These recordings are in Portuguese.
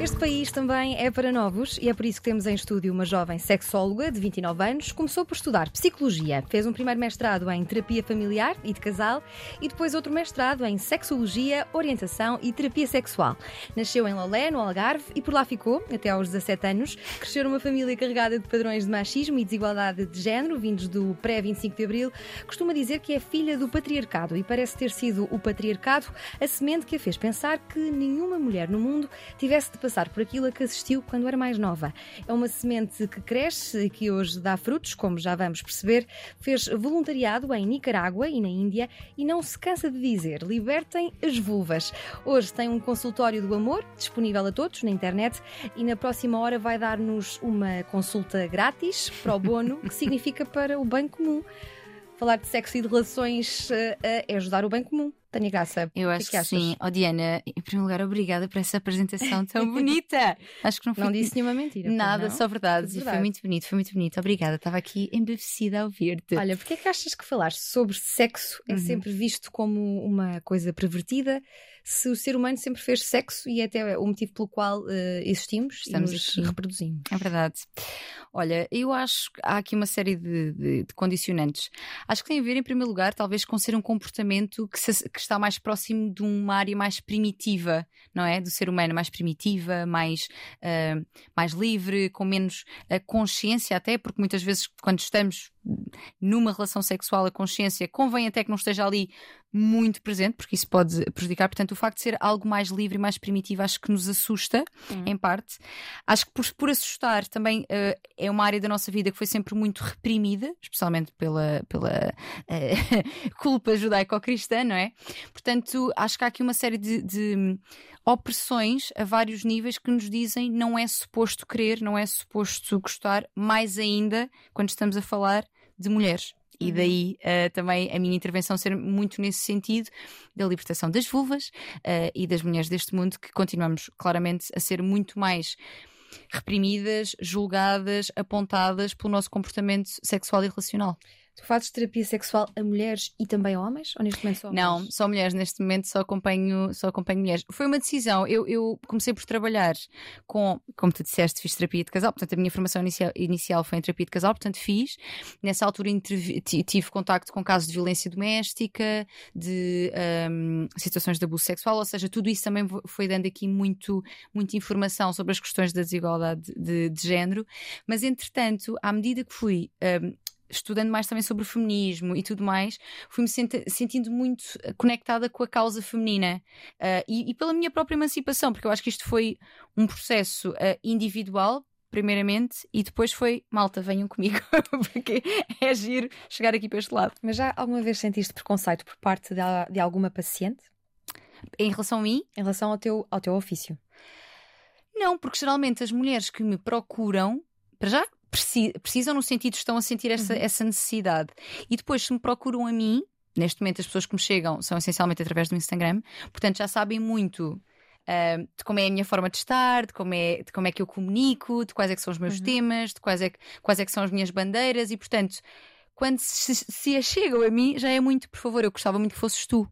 Este país também é para novos e é por isso que temos em estúdio uma jovem sexóloga de 29 anos. Começou por estudar psicologia, fez um primeiro mestrado em terapia familiar e de casal e depois outro mestrado em sexologia, orientação e terapia sexual. Nasceu em Lolé, no Algarve, e por lá ficou até aos 17 anos. Cresceu numa família carregada de padrões de machismo e desigualdade de género, vindos do pré-25 de Abril. Costuma dizer que é filha do patriarcado e parece ter sido o patriarcado a semente que a fez pensar que nenhuma mulher no mundo tivesse de passar por aquilo a que assistiu quando era mais nova. É uma semente que cresce e que hoje dá frutos, como já vamos perceber. Fez voluntariado em Nicarágua e na Índia e não se cansa de dizer: libertem as vulvas. Hoje tem um consultório do amor disponível a todos na internet e na próxima hora vai dar-nos uma consulta grátis para o bono, que significa para o bem comum. Falar de sexo e de relações uh, uh, é ajudar o bem comum. Tânia Graça. Eu acho que, que, que sim. Oh, Diana, em primeiro lugar, obrigada por essa apresentação tão bonita. acho que não foi. Não disse nenhuma mentira. Nada, só verdades. Verdade. E foi muito bonito, foi muito bonito. Obrigada. Estava aqui embevecida a ouvir-te. Olha, porquê é que achas que falar sobre sexo é uhum. sempre visto como uma coisa pervertida? Se o ser humano sempre fez sexo e é até o motivo pelo qual uh, existimos, estamos aqui reproduzimos. É verdade. Olha, eu acho que há aqui uma série de, de, de, condicionantes. Acho que tem a ver, em primeiro lugar, talvez com ser um comportamento que, se, que está mais próximo de uma área mais primitiva, não é? Do ser humano, mais primitiva, mais, uh, mais livre, com menos uh, consciência, até, porque muitas vezes, quando estamos numa relação sexual, a consciência convém até que não esteja ali muito presente, porque isso pode prejudicar. Portanto, o facto de ser algo mais livre e mais primitivo acho que nos assusta, uhum. em parte. Acho que por, por assustar também uh, é uma área da nossa vida que foi sempre muito reprimida, especialmente pela, pela uh, culpa judaico-cristã, não é? Portanto, acho que há aqui uma série de, de opressões a vários níveis que nos dizem não é suposto querer, não é suposto gostar, mais ainda quando estamos a falar de mulheres. E uhum. daí uh, também a minha intervenção ser muito nesse sentido da libertação das vulvas uh, e das mulheres deste mundo, que continuamos claramente a ser muito mais reprimidas, julgadas, apontadas pelo nosso comportamento sexual e relacional. Tu fazes terapia sexual a mulheres e também a homens? Ou neste momento só Não, mulheres? só mulheres. Neste momento só acompanho, só acompanho mulheres. Foi uma decisão. Eu, eu comecei por trabalhar com, como tu disseste, fiz terapia de casal. Portanto, a minha formação inicial, inicial foi em terapia de casal. Portanto, fiz. Nessa altura tive contacto com casos de violência doméstica, de um, situações de abuso sexual. Ou seja, tudo isso também foi dando aqui muito, muita informação sobre as questões da desigualdade de, de género. Mas, entretanto, à medida que fui um, estudando mais também sobre o feminismo e tudo mais, fui-me senti sentindo muito eh, conectada com a causa feminina uh, e, e, pela minha própria emancipação, porque eu acho que isto foi um processo uh, individual. Primeiramente, e depois foi malta, venham comigo, porque é giro chegar aqui para este lado. Mas já alguma vez sentiste preconceito por parte de, de alguma paciente? Em relação a mim? Em relação ao teu, ao teu ofício? Não, porque geralmente as mulheres que me procuram, para já, precisam no sentido estão a sentir essa, uhum. essa necessidade. E depois, se me procuram a mim, neste momento as pessoas que me chegam são essencialmente através do Instagram, portanto já sabem muito. Uh, de como é a minha forma de estar, de como é, de como é que eu comunico, de quais é que são os meus uhum. temas, de quais é, que, quais é que são as minhas bandeiras e, portanto, quando se, se chegam a mim, já é muito, por favor, eu gostava muito que fosses tu.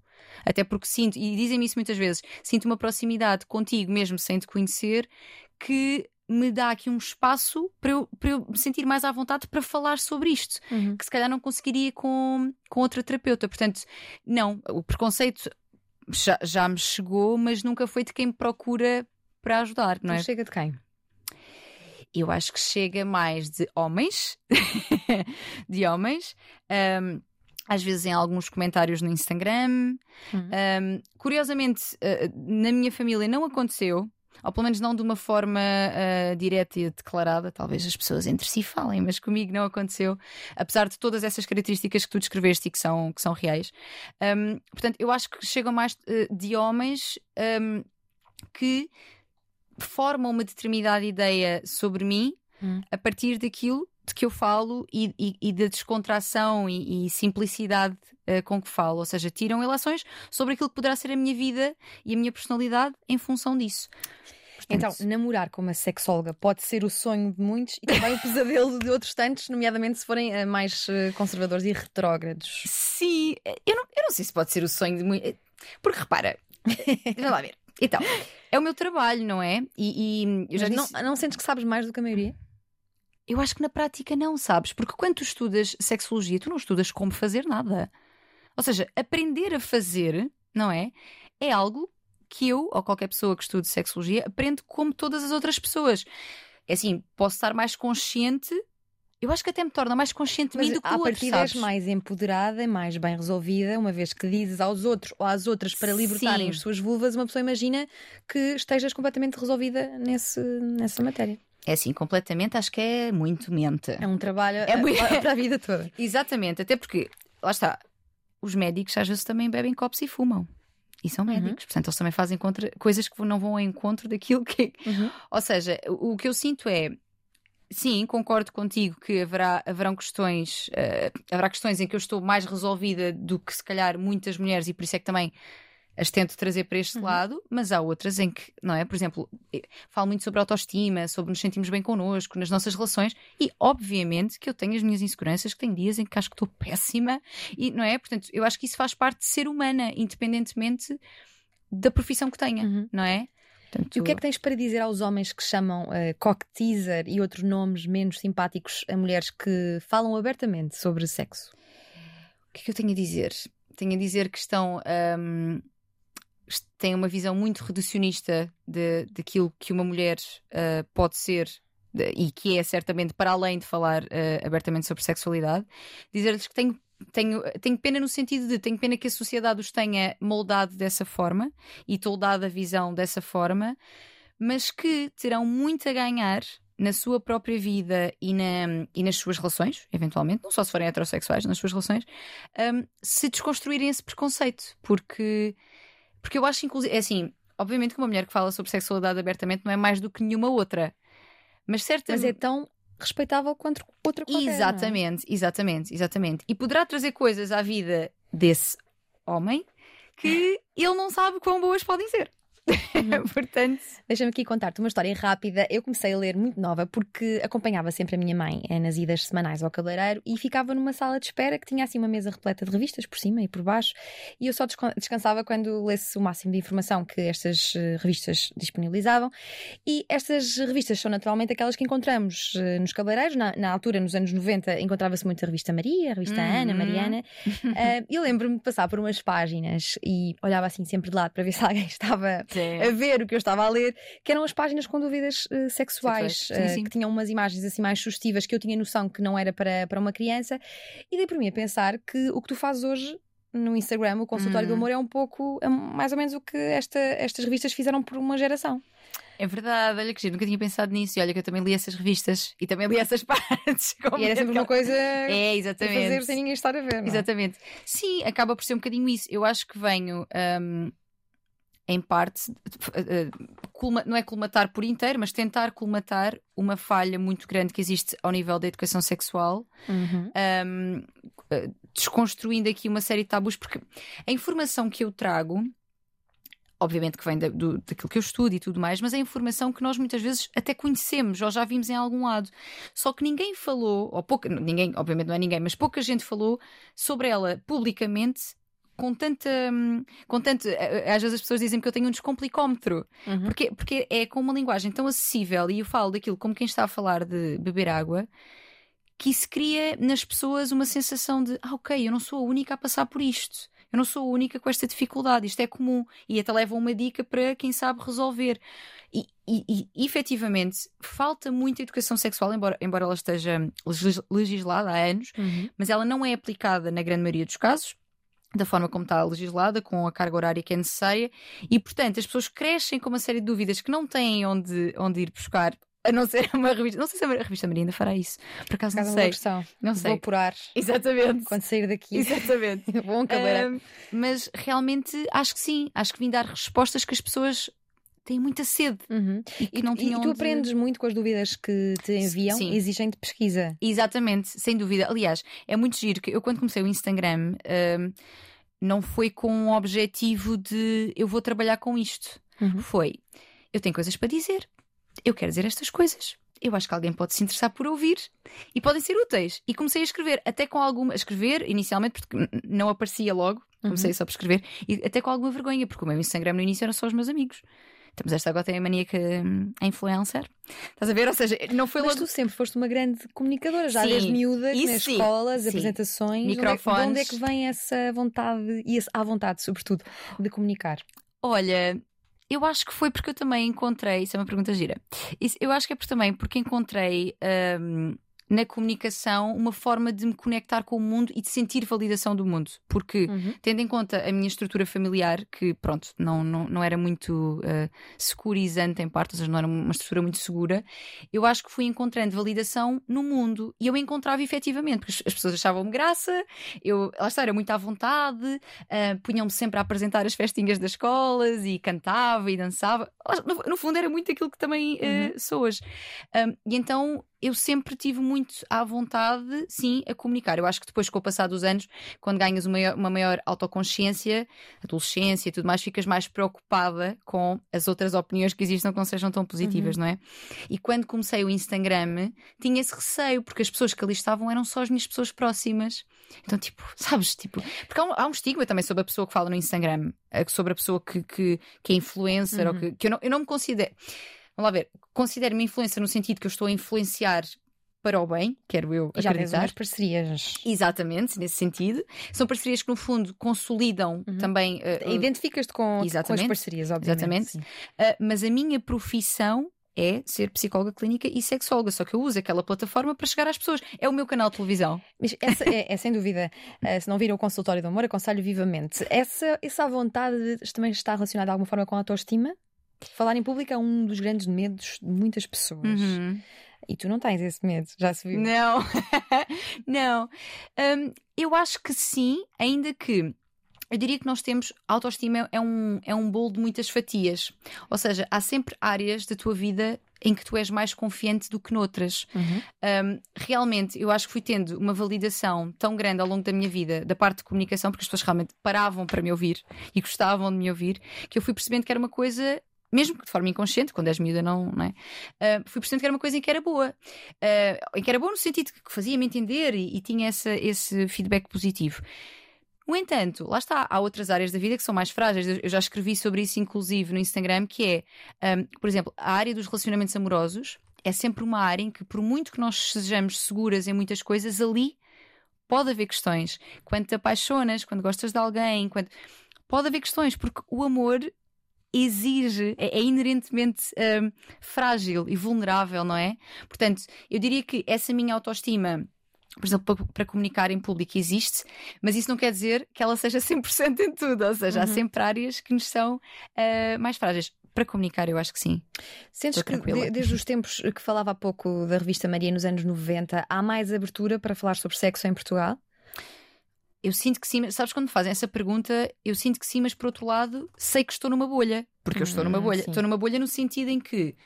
Até porque sinto, e dizem-me isso muitas vezes, sinto uma proximidade contigo, mesmo sem te conhecer, que me dá aqui um espaço para eu, para eu me sentir mais à vontade para falar sobre isto, uhum. que se calhar não conseguiria com, com outra terapeuta. Portanto, não, o preconceito já, já me chegou, mas nunca foi de quem me procura para ajudar, não então é? chega de quem? Eu acho que chega mais de homens, de homens. Um, às vezes em alguns comentários no Instagram. Uhum. Um, curiosamente, uh, na minha família não aconteceu, ou pelo menos não de uma forma uh, direta e declarada. Talvez as pessoas entre si falem, mas comigo não aconteceu, apesar de todas essas características que tu descreveste e que são, que são reais. Um, portanto, eu acho que chegam mais uh, de homens um, que formam uma determinada ideia sobre mim hum. a partir daquilo de que eu falo e, e, e da descontração e, e simplicidade uh, com que falo. Ou seja, tiram ilações sobre aquilo que poderá ser a minha vida e a minha personalidade em função disso. Então, namorar com uma sexóloga pode ser o sonho de muitos e também o pesadelo de outros tantos, nomeadamente se forem uh, mais uh, conservadores e retrógrados. Sim, eu não, eu não sei se pode ser o sonho de muitos. Porque repara, deixa lá ver. Então, é o meu trabalho, não é? E, e eu já disse... não, não sentes que sabes mais do que a maioria? Eu acho que na prática não sabes, porque quando tu estudas sexologia, tu não estudas como fazer nada. Ou seja, aprender a fazer, não é? É algo que eu, ou qualquer pessoa que estude sexologia, aprende como todas as outras pessoas. É assim, posso estar mais consciente eu acho que até me torna mais consciente de mim do que a o outro, és mais empoderada, mais bem resolvida, uma vez que dizes aos outros ou às outras para libertarem Sim. as suas vulvas, uma pessoa imagina que estejas completamente resolvida nesse, nessa matéria. É assim, completamente, acho que é muito mente. É um trabalho é muito... para a vida toda. Exatamente, até porque, lá está, os médicos às vezes também bebem copos e fumam. E são uhum. médicos, uhum. portanto, eles também fazem contra... coisas que não vão ao encontro daquilo que. Uhum. Ou seja, o, o que eu sinto é sim, concordo contigo que haverá, haverão questões, uh, haverá questões em que eu estou mais resolvida do que se calhar muitas mulheres e por isso é que também as tento trazer para este uhum. lado, mas há outras em que, não é? Por exemplo, falo muito sobre autoestima, sobre nos sentirmos bem connosco, nas nossas relações, e obviamente que eu tenho as minhas inseguranças, que tenho dias em que acho que estou péssima, e não é? Portanto, eu acho que isso faz parte de ser humana, independentemente da profissão que tenha, uhum. não é? Portanto, e o que é que tens para dizer aos homens que chamam uh, cock teaser e outros nomes menos simpáticos a mulheres que falam abertamente sobre sexo? O que é que eu tenho a dizer? Tenho a dizer que estão. Um, têm uma visão muito reducionista de, daquilo que uma mulher uh, pode ser de, e que é certamente para além de falar uh, abertamente sobre sexualidade. Dizer-lhes que tenho tenho, tenho pena no sentido de tenho pena que a sociedade os tenha moldado dessa forma e toldado a visão dessa forma, mas que terão muito a ganhar na sua própria vida e, na, e nas suas relações, eventualmente, não só se forem heterossexuais, nas suas relações, um, se desconstruírem esse preconceito. Porque, porque eu acho, inclusive, é assim, obviamente que uma mulher que fala sobre sexualidade abertamente não é mais do que nenhuma outra. Mas certamente. Mas é tão respeitável quanto outra qualquer. É? Exatamente, é? exatamente, exatamente. E poderá trazer coisas à vida desse homem que ele não sabe quão boas podem ser. Uhum. Portanto. Deixa-me aqui contar-te uma história rápida. Eu comecei a ler muito nova porque acompanhava sempre a minha mãe eh, nas idas semanais ao cabeleireiro e ficava numa sala de espera que tinha assim uma mesa repleta de revistas por cima e por baixo. E eu só descansava quando lesse o máximo de informação que estas eh, revistas disponibilizavam. E estas revistas são naturalmente aquelas que encontramos eh, nos cabeleireiros. Na, na altura, nos anos 90, encontrava-se muito a revista Maria, a revista uhum. Ana, Mariana. uh, eu lembro-me de passar por umas páginas e olhava assim sempre de lado para ver se alguém estava sim. A ver o que eu estava a ler, que eram as páginas com dúvidas uh, sexuais, sim, uh, sim. que tinham umas imagens assim mais sugestivas que eu tinha noção que não era para, para uma criança, e dei por mim a pensar que o que tu fazes hoje no Instagram, o consultório do uhum. amor, é um pouco, é mais ou menos o que esta, estas revistas fizeram por uma geração. É verdade, olha que giro, nunca tinha pensado nisso. E olha que eu também li essas revistas e também li essas partes. E era sempre uma coisa é, exatamente. fazer sem ninguém estar a ver. Não? É? Exatamente. Sim, acaba por ser um bocadinho isso. Eu acho que venho um, em parte, não é colmatar por inteiro, mas tentar colmatar uma falha muito grande que existe ao nível da educação sexual, uhum. um, desconstruindo aqui uma série de tabus, porque a informação que eu trago. Obviamente que vem da, do, daquilo que eu estudo e tudo mais, mas é informação que nós muitas vezes até conhecemos ou já vimos em algum lado. Só que ninguém falou, ou pouca, ninguém, obviamente não é ninguém, mas pouca gente falou sobre ela publicamente com tanta. Com tanto, às vezes as pessoas dizem que eu tenho um descomplicómetro. Uhum. Porque, porque é com uma linguagem tão acessível e eu falo daquilo como quem está a falar de beber água que isso cria nas pessoas uma sensação de ah, ok, eu não sou a única a passar por isto. Eu não sou a única com esta dificuldade, isto é comum. E até leva uma dica para quem sabe resolver. E, e, e efetivamente falta muita educação sexual, embora, embora ela esteja legislada há anos, uhum. mas ela não é aplicada na grande maioria dos casos da forma como está legislada, com a carga horária que é necessária, e portanto as pessoas crescem com uma série de dúvidas que não têm onde, onde ir buscar. A não ser uma revista. Não sei se a revista Maria ainda fará isso. Por acaso não sei. Não sei. Vou apurar. Exatamente. Quando sair daqui. Exatamente. Bom cabeleireiro. Uh, mas realmente acho que sim. Acho que vim dar respostas que as pessoas têm muita sede Uhum. e que não tu- e tinham tu onde- aprendes muito com as dúvidas que te enviam Sim. e exigem de pesquisa. Exatamente, sem dúvida. Aliás, é muito giro que eu, quando comecei o Instagram, hum, não foi com o objetivo de eu vou trabalhar com isto. Uhum. Foi eu tenho coisas para dizer, eu quero dizer estas coisas. Eu acho que alguém pode se interessar por ouvir e podem ser úteis. E comecei a escrever, até com alguma. A escrever inicialmente, porque não aparecia logo, comecei só por escrever, e até com alguma vergonha, porque o meu Instagram no início eram só os meus amigos. Temos esta agora tem a mania que hum, a influencer. Estás a ver? Ou seja, não foi Mas logo. tu sempre foste uma grande comunicadora, já Sim, desde miúdas, isso nas sim, escolas, sim. apresentações. Onde é, que- de Microfones. onde é que vem essa vontade, e esse, à vontade, sobretudo, de comunicar? Olha, eu acho que foi porque eu também encontrei. Isso é uma pergunta gira. Isso- eu acho que é por, também porque encontrei hum, na comunicação uma forma de me conectar com o mundo e de sentir validação do mundo. Porque, Uhum. tendo em conta a minha estrutura familiar, que pronto, não, não, não era muito uh, securizante em parte, ou seja, não era uma estrutura muito segura, eu acho que fui encontrando validação no mundo e eu encontrava efetivamente, porque as- as pessoas achavam-me graça, eu, lá está, era muito à vontade, uh, punham-me sempre a apresentar as festinhas das escolas e cantava e dançava. No, no fundo, era muito aquilo que também uh, Uhum. sou hoje. Um, e então eu sempre tive muito à vontade, sim, a comunicar. Eu acho que depois, com o passar dos anos, quando ganhas uma maior, uma maior autoconsciência, adolescência e tudo mais, ficas mais preocupada com as outras opiniões que existam que não sejam tão positivas, não é? E quando comecei o Instagram, tinha esse receio, porque as pessoas que ali estavam eram só as minhas pessoas próximas. Então, tipo, sabes, tipo, porque há um, há um estigma também sobre a pessoa que fala no Instagram, eh, sobre a pessoa que, que, que é influencer, ou que, que eu, não, eu não me considero. Vamos lá ver, considero-me influencer no sentido que eu estou a influenciar para o bem, quero eu E já tens acreditar. umas parcerias. Exatamente, nesse sentido. São parcerias que, no fundo, consolidam também. eh, uh, Identificas-te com, com as parcerias, obviamente. Exatamente. uh, mas a minha profissão é ser psicóloga clínica e sexóloga, só que eu uso aquela plataforma para chegar às pessoas. É o meu canal de televisão. Mas essa é, é sem dúvida, eh, se não viram o consultório do amor, aconselho vivamente. Essa, essa vontade também está relacionada de alguma forma com a autoestima? Falar em público é um dos grandes medos de muitas pessoas. Uhum. E tu não tens esse medo, já se viu. Não, não. Hum, eu acho que sim, ainda que eu diria que nós temos autoestima é um, é um bolo de muitas fatias. Ou seja, há sempre áreas da tua vida em que tu és mais confiante do que noutras. Uhum. Um, realmente, eu acho que fui tendo uma validação tão grande ao longo da minha vida, da parte de comunicação, porque as pessoas realmente paravam para me ouvir e gostavam de me ouvir, que eu fui percebendo que era uma coisa. Mesmo que de forma inconsciente, quando és miúda, não, não é? Uh, fui percebendo que era uma coisa em que era boa. Uh, em que era boa no sentido que fazia-me entender e, e tinha essa, esse feedback positivo. No entanto, lá está, há outras áreas da vida que são mais frágeis. Eu já escrevi sobre isso, inclusive, no Instagram, que é, um, por exemplo, a área dos relacionamentos amorosos é sempre uma área em que, por muito que nós sejamos seguras em muitas coisas, ali pode haver questões. Quando te apaixonas, quando gostas de alguém, quando... pode haver questões, porque o amor exige, é, é inerentemente um, frágil e vulnerável, não é? Portanto, eu diria que essa minha autoestima por exemplo, para, para, comunicar em público existe, mas isso não quer dizer que ela seja 100% em tudo, ou seja, uhum. há sempre áreas que nos são uh, mais frágeis. Para comunicar, eu acho que sim. Sentes que de, desde os tempos que falava há pouco da revista Maria nos anos 90, há mais abertura para falar sobre sexo em Portugal? Eu sinto que sim, sabes quando me fazem essa pergunta, eu sinto que sim, mas por outro lado, sei que estou numa bolha, porque eu estou numa bolha. sim. Estou numa bolha no sentido em que,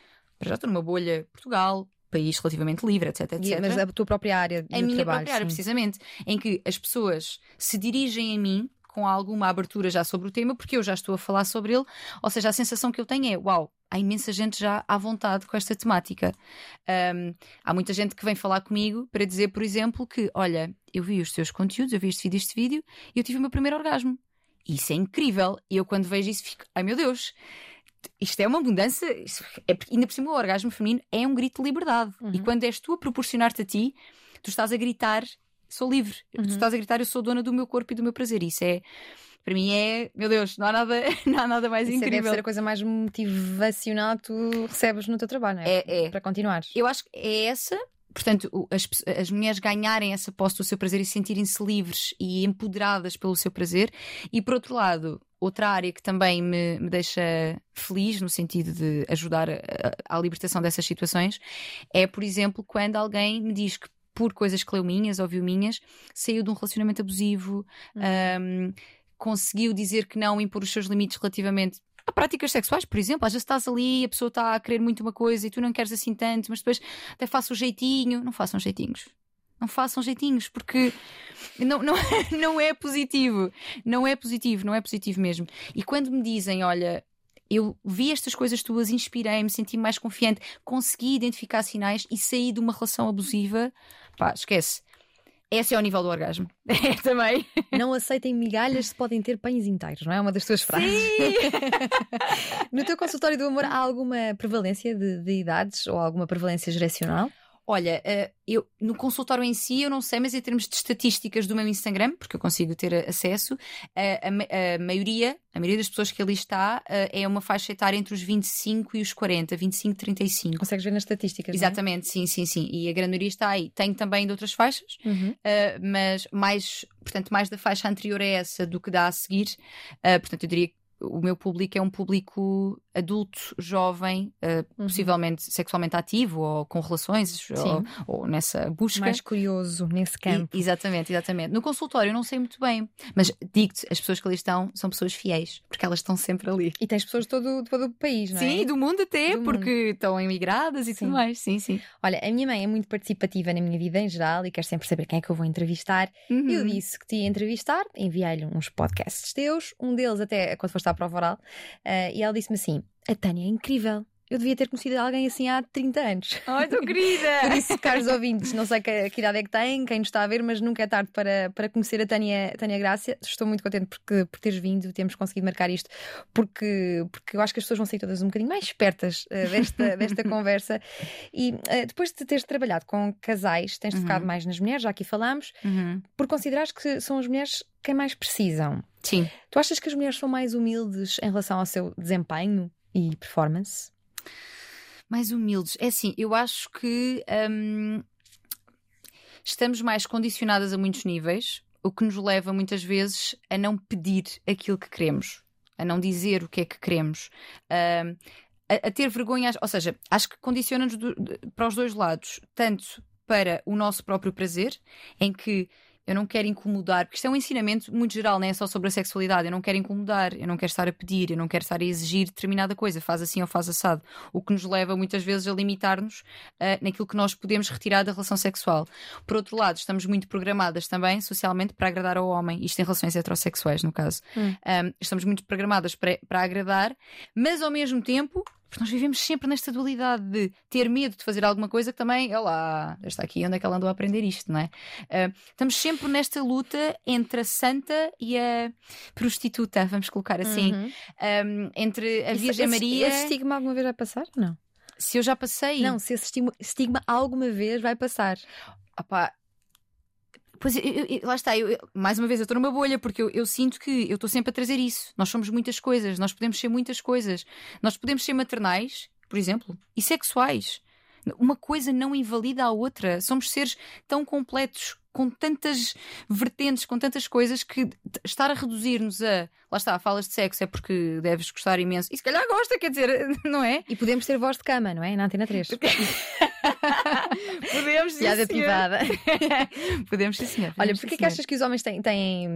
já estou numa bolha Portugal, país relativamente livre, etc, etc. Mas a tua própria área A minha trabalho, própria área, sim. precisamente, em que as pessoas se dirigem a mim com alguma abertura já sobre o tema, porque eu já estou a falar sobre ele, ou seja, a sensação que eu tenho é, uau, há imensa gente já à vontade com esta temática. Um, há muita gente que vem falar comigo para dizer, por exemplo, que, olha, eu vi os teus conteúdos, eu vi este vídeo, este vídeo, e eu tive o meu primeiro orgasmo. Isso é incrível. E eu, quando vejo isso, fico, ai meu Deus, isto é uma mudança. É, ainda por cima, o orgasmo feminino é um grito de liberdade. Uhum. E quando és tu a proporcionar-te a ti, tu estás a gritar: sou livre. Uhum. Tu estás a gritar: eu sou dona do meu corpo e do meu prazer. Isso é. Para mim é, meu Deus, não há nada, não há nada mais Isso incrível. deve ser a coisa mais motivacional que tu recebes no teu trabalho, não é? É, é. Para continuares. Eu acho que é essa. Portanto, as, as mulheres ganharem essa posse do seu prazer e sentirem-se livres e empoderadas pelo seu prazer. E por outro lado, outra área que também me, me deixa feliz no sentido de ajudar à libertação dessas situações é, por exemplo, quando alguém me diz que por coisas que leu minhas ou viu minhas, saiu de um relacionamento abusivo, Uhum. um, conseguiu dizer que não, impor os seus limites relativamente Há práticas sexuais, por exemplo, às vezes estás ali, a pessoa está a querer muito uma coisa e tu não queres assim tanto, mas depois até faço o jeitinho. Não façam jeitinhos. Não façam jeitinhos, porque não, não, não é positivo. Não é positivo, não é positivo mesmo. E quando me dizem, olha, eu vi estas coisas tuas, inspirei-me, senti-me mais confiante, consegui identificar sinais e saí de uma relação abusiva, pá, esquece. Esse é o nível do orgasmo. É também. Não aceitem migalhas se podem ter pães inteiros, não é? Uma das tuas frases. no teu consultório do amor há alguma prevalência de, de idades ou alguma prevalência geracional? Olha, uh, eu, no consultório em si eu não sei, mas em termos de estatísticas do meu Instagram, porque eu consigo ter acesso, uh, a, a, maioria, a maioria das pessoas que ali está é uma faixa etária entre os 25 e os 40, 25 e 35. Consegues ver nas estatísticas? Exatamente, é? sim, sim, sim. E a grande maioria está aí. Tenho também de outras faixas, uhum. mas mais, portanto, mais da faixa anterior a essa do que dá a seguir. portanto, eu diria que o meu público é um público adulto, jovem, uh, uhum. possivelmente sexualmente ativo ou com relações ou, ou, nessa busca. Mais curioso nesse campo. E, exatamente, exatamente. No consultório eu não sei muito bem, mas digo-te, as pessoas que ali estão são pessoas fiéis, porque elas estão sempre ali. E tens pessoas de todo, todo o país, não é? Sim, do mundo até, do porque mundo. estão emigradas e sim. tudo mais. Sim, sim. Olha, a minha mãe é muito participativa na minha vida em geral e quer sempre saber quem é que eu vou entrevistar. Uhum. Eu disse que te ia entrevistar, enviei-lhe uns podcasts teus, um deles até quando foste à prova oral, uh, e ela disse-me assim: a Tânia é incrível. Eu devia ter conhecido alguém assim há 30 anos. Ai, tão querida! Por isso, caros ouvintes, não sei que, que, idade é que têm, quem nos está a ver, mas nunca é tarde para, para conhecer a Tânia, Tânia Grácia. Estou muito contente porque, por teres vindo, temos conseguido marcar isto, porque, porque eu acho que as pessoas vão sair todas um bocadinho mais espertas uh, desta, desta conversa. E uh, depois de teres trabalhado com casais, tens uhum. focado mais nas mulheres, já aqui falámos, uhum. por considerares que são as mulheres quem mais precisam. Sim. Tu achas que as mulheres são mais humildes em relação ao seu desempenho e performance? Mais humildes. É assim, eu acho que hum, estamos mais condicionadas a muitos níveis, o que nos leva muitas vezes a não pedir aquilo que queremos, a não dizer o que é que queremos. Hum, a, a, ter vergonha, ou seja, acho que condiciona-nos para os dois lados, tanto para o nosso próprio prazer, em que eu não quero incomodar, porque isto é um ensinamento muito geral, não é só sobre a sexualidade. Eu não quero incomodar, eu não quero estar a pedir, eu não quero estar a exigir determinada coisa, faz assim ou faz assado. O que nos leva muitas vezes a limitar-nos uh, naquilo que nós podemos retirar da relação sexual. Por outro lado, estamos muito programadas também socialmente para agradar ao homem, isto em relações heterossexuais, no caso. Hum. Um, estamos muito programadas para, para agradar, mas ao mesmo tempo porque nós vivemos sempre nesta dualidade de ter medo de fazer alguma coisa que também, olha lá, está aqui onde é que ela andou a aprender isto, não é? Uh, estamos sempre nesta luta entre a santa e a prostituta, vamos colocar assim. Uhum. Um, entre a Isso, Virgem esse, Maria. Esse estigma alguma vez vai passar? Não. Se eu já passei. Não, se esse estigma, estigma alguma vez vai passar. Opá, Pois, eu, eu, lá está, eu, mais uma vez, eu estou numa bolha porque eu, sinto que eu estou sempre a trazer isso. Nós somos muitas coisas, nós podemos ser muitas coisas. Nós podemos ser maternais, por exemplo, e sexuais. Uma coisa não invalida a outra. Somos seres tão completos com tantas vertentes, com tantas coisas, que estar a reduzir-nos a. Lá está, falas de sexo é porque deves gostar imenso. E se calhar gosta, quer dizer, não é? E podemos ter voz de cama, não é? Na antena 3. Podemos, sim, Piada privada. Podemos, sim, senhor. Olha, porquê que achas que os homens têm, têm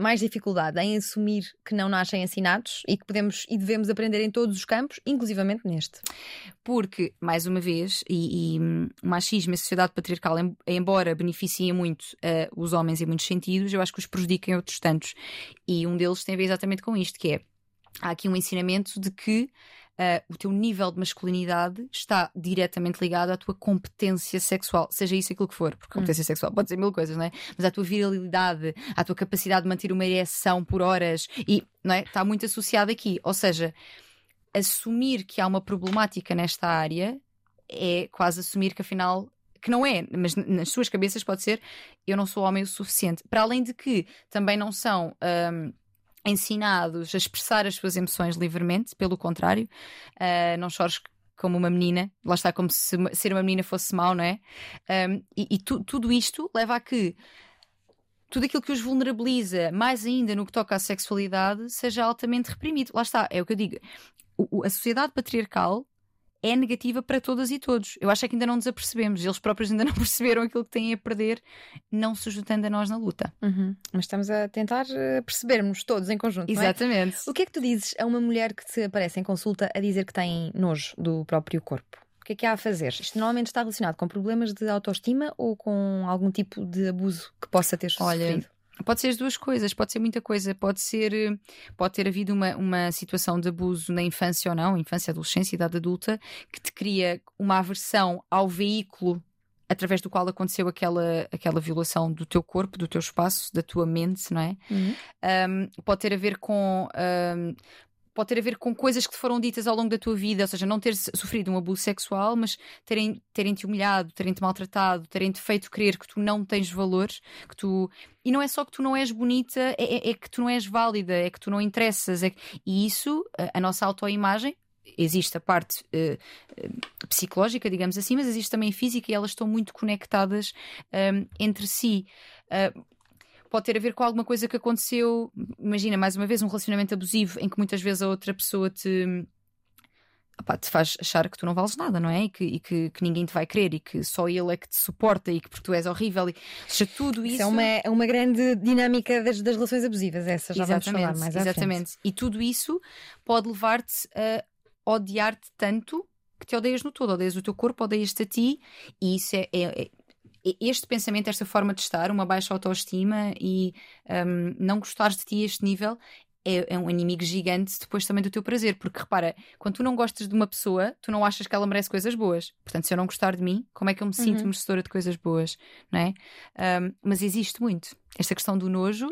mais dificuldade em assumir que não nascem ensinados e que podemos e devemos aprender em todos os campos, inclusivamente neste? Porque, mais uma vez, e, e o machismo e a sociedade patriarcal, embora beneficiem muito uh, os homens em muitos sentidos, eu acho que os prejudica em outros tantos. E um deles tem a ver exatamente com isto, que é há aqui um ensinamento de que Uh, o teu nível de masculinidade está diretamente ligado à tua competência sexual, seja isso aquilo que for, porque competência hum. sexual pode ser mil coisas, não é? Mas à tua virilidade, à tua capacidade de manter uma ereção por horas, e não é? está muito associado aqui. Ou seja, assumir que há uma problemática nesta área é quase assumir que afinal que não é, mas nas suas cabeças pode ser eu não sou homem o suficiente. Para além de que também não são. Um, ensinados a expressar as suas emoções livremente, pelo contrário, uh, não chores como uma menina, lá está como se ser uma menina fosse mau, não é? Um, e, e tu, tudo isto leva a que tudo aquilo que os vulnerabiliza, mais ainda no que toca à sexualidade, seja altamente reprimido. Lá está, é o que eu digo. O, a sociedade patriarcal é negativa para todas e todos. Eu acho é que ainda não nos apercebemos, eles próprios ainda não perceberam aquilo que têm a perder, não se juntando a nós na luta. Uhum. Mas estamos a tentar uh, percebermos todos em conjunto. Exatamente. É? O que é que tu dizes a uma mulher que te aparece em consulta a dizer que tem nojo do próprio corpo? Que é que há a fazer? Isto normalmente está relacionado com problemas de autoestima ou com algum tipo de abuso que possa ter Olha, sofrido? Pode ser as duas coisas, pode ser muita coisa, pode ser, eh, pode ter havido uma, uma situação de abuso na infância ou não, infância, adolescência, idade adulta, que te cria uma aversão ao veículo através do qual aconteceu aquela, aquela violação do teu corpo, do teu espaço, da tua mente, não é? Uhum. Um, pode ter a ver com um, pode ter a ver com coisas que te foram ditas ao longo da tua vida, ou seja, não teres sofrido um abuso sexual, mas terem, terem te humilhado, terem te maltratado, terem te feito crer que tu não tens valores, que tu. E não é só que tu não és bonita, é, é, é que tu não és válida, é que tu não interessas. É... E isso, a, a nossa autoimagem, existe a parte uh, psicológica, digamos assim, mas existe também física e elas estão muito conectadas um, entre si. Uh, pode ter a ver com alguma coisa que aconteceu. Imagina, mais uma vez, um relacionamento abusivo em que muitas vezes a outra pessoa te. Opa, te faz achar que tu não vales nada, não é? E, que, e que, que, ninguém te vai querer e que só ele é que te suporta e que porque tu és horrível. E, seja, tudo isso. isso é, uma, é uma grande dinâmica das, das relações abusivas, essa já exatamente, vamos falar mais Exatamente. E tudo isso pode levar-te a odiar-te tanto que te odeias no todo, odeias o teu corpo, odeias-te a ti, e isso é, é, é este pensamento, esta forma de estar, uma baixa autoestima e um, não gostares de ti a este nível é, é, um inimigo gigante depois também do teu prazer, porque repara, quando tu não gostas de uma pessoa, tu não achas que ela merece coisas boas. Portanto, se eu não gostar de mim, como é que eu me sinto uhum. merecedora de coisas boas, não é? Um, mas existe muito esta questão do nojo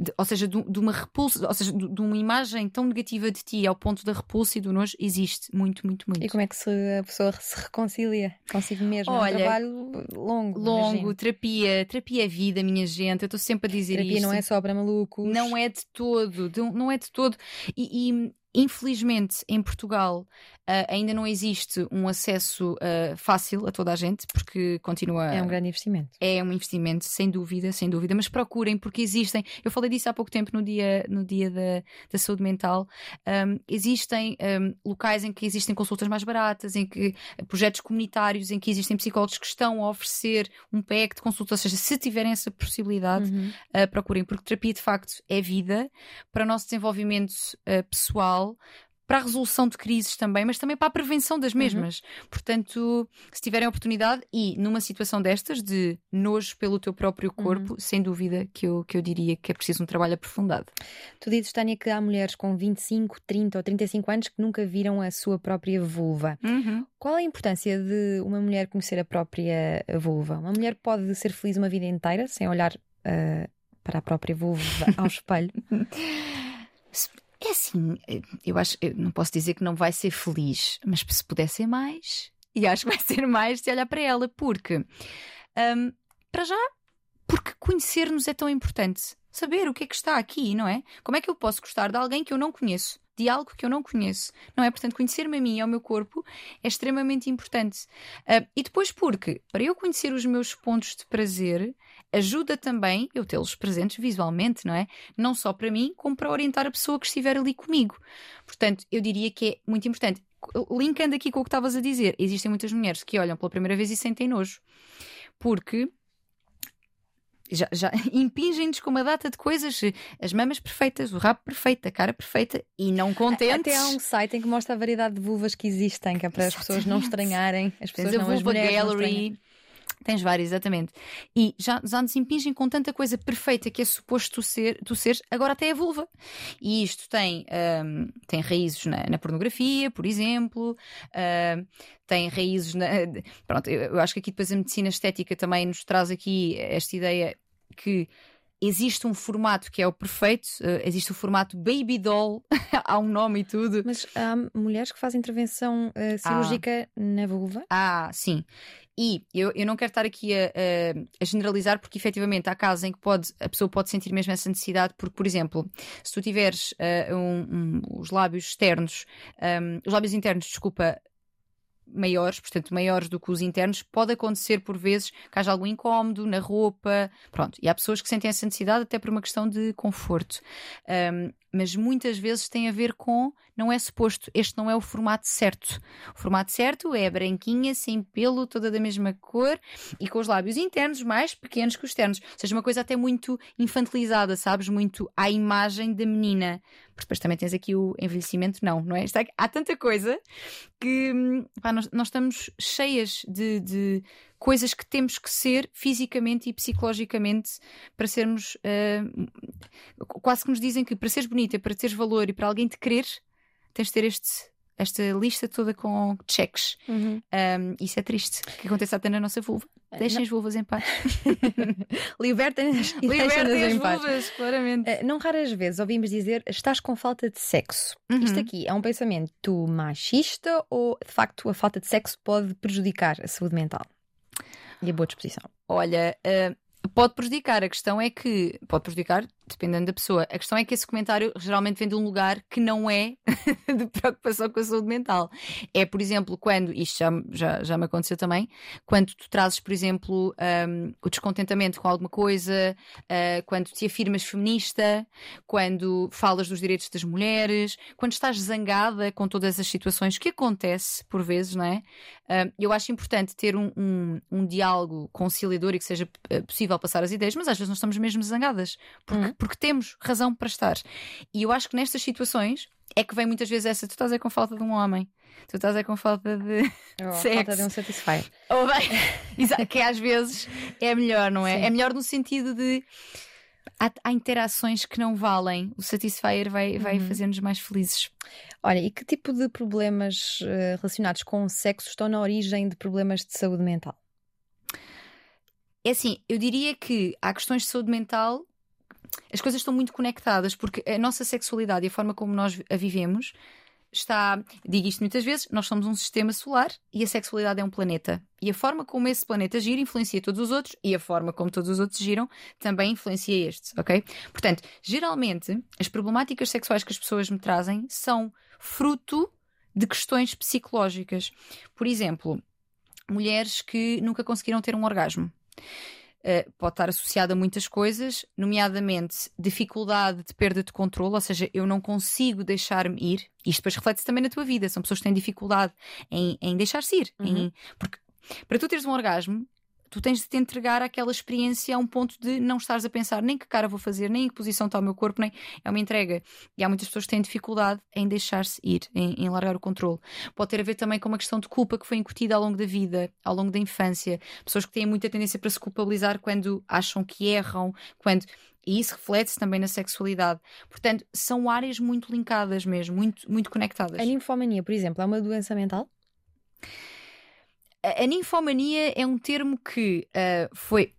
de, ou seja, de, de, uma repulsa, ou seja, de, de, uma imagem tão negativa de ti ao ponto da repulsa e do nojo, existe muito, muito, muito. E como é que se, a pessoa se reconcilia consigo mesmo? Olha, é um trabalho longo. Longo, imagino. terapia, terapia é vida, minha gente. Eu estou sempre a dizer terapia isto. Terapia não é só para malucos. Não é de todo, não é de todo. E, e Infelizmente, em Portugal uh, ainda não existe um acesso uh, fácil a toda a gente, porque continua. É um grande investimento. É um investimento, sem dúvida, sem dúvida. Mas procurem, porque existem. Eu falei disso há pouco tempo no dia, no dia da, da saúde mental. Um, existem um, locais em que existem consultas mais baratas, em que projetos comunitários, em que existem psicólogos que estão a oferecer um pack de consulta. Ou seja, se tiverem essa possibilidade, uhum. uh, procurem, porque terapia de facto é vida para o nosso desenvolvimento pessoal para a resolução de crises também, mas também para a prevenção das uhum. mesmas. Uhum. Portanto, se tiverem a oportunidade e numa situação destas de nojo pelo teu próprio uhum. corpo, uhum. sem dúvida que eu, que eu diria que é preciso um trabalho aprofundado. Tu dizes, Tânia, que há mulheres com 25, 30 ou 35 anos que nunca viram a sua própria vulva. Uhum. Qual a importância de uma mulher conhecer a própria vulva? Uma mulher pode ser feliz uma vida inteira sem olhar uh, para a própria vulva ao espelho? É assim, eh, eu acho, eu não posso dizer que não vai ser feliz, mas se puder ser mais, e acho que vai ser mais se olhar para ela, porque um, para já, porque conhecer-nos é tão importante. Saber o que é que está aqui, não é? Como é que eu posso gostar de alguém que eu não conheço? De algo que eu não conheço, não é? Portanto, conhecer-me a mim e ao meu corpo é extremamente importante. Uh, e depois, porque para eu conhecer os meus pontos de prazer, ajuda também eu tê-los presentes visualmente, não é? Não só para mim, como para orientar a pessoa que estiver ali comigo. Portanto, eu diria que é muito importante. Linkando aqui com o que estavas a dizer, existem muitas mulheres que olham pela primeira vez e sentem nojo. Porque já, já impingem-nos com uma data de coisas, as mamas perfeitas, o rabo perfeito, a cara perfeita e não contentes. Até há um site em que mostra a variedade de vulvas que existem, que é para Exatamente. as pessoas não estranharem. As pessoas Tens não, a vulva gallery. Tens várias, exatamente. E já, já nos impingem com tanta coisa perfeita que é suposto tu, ser, tu seres, agora até a vulva. E isto tem, um, tem raízes na, na, pornografia, por exemplo, uh, tem raízes na. Pronto, eu, eu acho que aqui depois a medicina estética também nos traz aqui esta ideia que existe um formato que é o perfeito, uh, existe o formato baby doll, há um nome e tudo. Mas há mulheres que fazem intervenção uh, cirúrgica ah. na vulva? Ah, sim. E eu, eu não quero estar aqui a, a, a, generalizar, porque efetivamente há casos em que pode, a pessoa pode sentir mesmo essa necessidade, porque, por exemplo, se tu tiveres uh, um, um, os lábios externos, um, os lábios internos, desculpa, maiores, portanto maiores do que os internos, pode acontecer por vezes que haja algum incómodo na roupa, pronto. E há pessoas que sentem essa necessidade até por uma questão de conforto. Um, mas muitas vezes tem a ver com não é suposto, este não é o formato certo. O formato certo é branquinha, sem pelo, toda da mesma cor e com os lábios internos mais pequenos que os externos. Ou seja, uma coisa até muito infantilizada, sabes? Muito à imagem da menina. Porque depois também tens aqui o envelhecimento, não, não é? Há tanta coisa que pá, nós, nós, estamos cheias de, de, coisas que temos que ser fisicamente e psicologicamente para sermos. Uh, quase que nos dizem que para seres bonita, para teres valor e para alguém te querer, tens de ter este, esta lista toda com cheques. Uhum. Um, isso é triste que aconteça até na nossa vulva. Eh, deixem não. as vulvas em paz. Libertem-nas Libertem as vulvas, claramente. Não raras vezes ouvimos dizer estás com falta de sexo. Uhum. Isto aqui é um pensamento machista ou de facto a falta de sexo pode prejudicar a saúde mental e a boa disposição? Olha, uh, pode prejudicar. A questão é que. Pode prejudicar, dependendo da pessoa. A questão é que esse comentário geralmente vem de um lugar que não é de preocupação com a saúde mental. É, por exemplo, quando. Isto já, já, já me aconteceu também. Quando tu trazes, por exemplo, um, o descontentamento com alguma coisa, uh, quando te afirmas feminista, quando falas dos direitos das mulheres, quando estás zangada com todas as situações que acontece por vezes, não é? Uh, eu acho importante ter um, um, um diálogo conciliador e que seja eh, possível passar as ideias, mas às vezes nós estamos mesmo zangadas, porque, uhum. Porque temos razão para estar. E eu acho que nestas situações é que vem muitas vezes essa: tu estás aí com falta de um homem, tu estás aí com falta de oh, sexo. Falta de um satisfier. Ou bem, que às vezes é melhor, não é? Sim. É melhor no sentido de. Há, há, interações que não valem. O Satisfyer vai, vai uhum. fazer-nos mais felizes. Olha, e que tipo de problemas uh, relacionados com o sexo estão na origem de problemas de saúde mental? É assim, eu diria que há questões de saúde mental, as coisas estão muito conectadas, porque a nossa sexualidade e a forma como nós a vivemos está. Digo isto muitas vezes: nós somos um sistema solar e a sexualidade é um planeta. E a forma como esse planeta gira influencia todos os outros e a forma como todos os outros giram também influencia estes, ok? Portanto, geralmente, as problemáticas sexuais que as pessoas me trazem são fruto de questões psicológicas. Por exemplo, mulheres que nunca conseguiram ter um orgasmo. Uh, pode estar associada a muitas coisas, nomeadamente dificuldade de perda de controle, ou seja, eu não consigo deixar-me ir. Isto depois reflete-se também na tua vida. São pessoas que têm dificuldade em, em deixar-se ir. Uhum. Em, porque para tu teres um orgasmo, tu tens de te entregar àquela experiência a um ponto de não estares a pensar nem que cara vou fazer, nem em que posição está o meu corpo, nem é uma entrega. E há muitas pessoas que têm dificuldade em deixar-se ir, em, em, largar o controle. Pode ter a ver também com uma questão de culpa que foi incutida ao longo da vida, ao longo da infância. Pessoas que têm muita tendência para se culpabilizar quando acham que erram, quando. E isso reflete-se também na sexualidade. Portanto, são áreas muito linkadas mesmo, muito, muito conectadas. A ninfomania, por exemplo, é uma doença mental? A, ninfomania é um termo que uh, foi.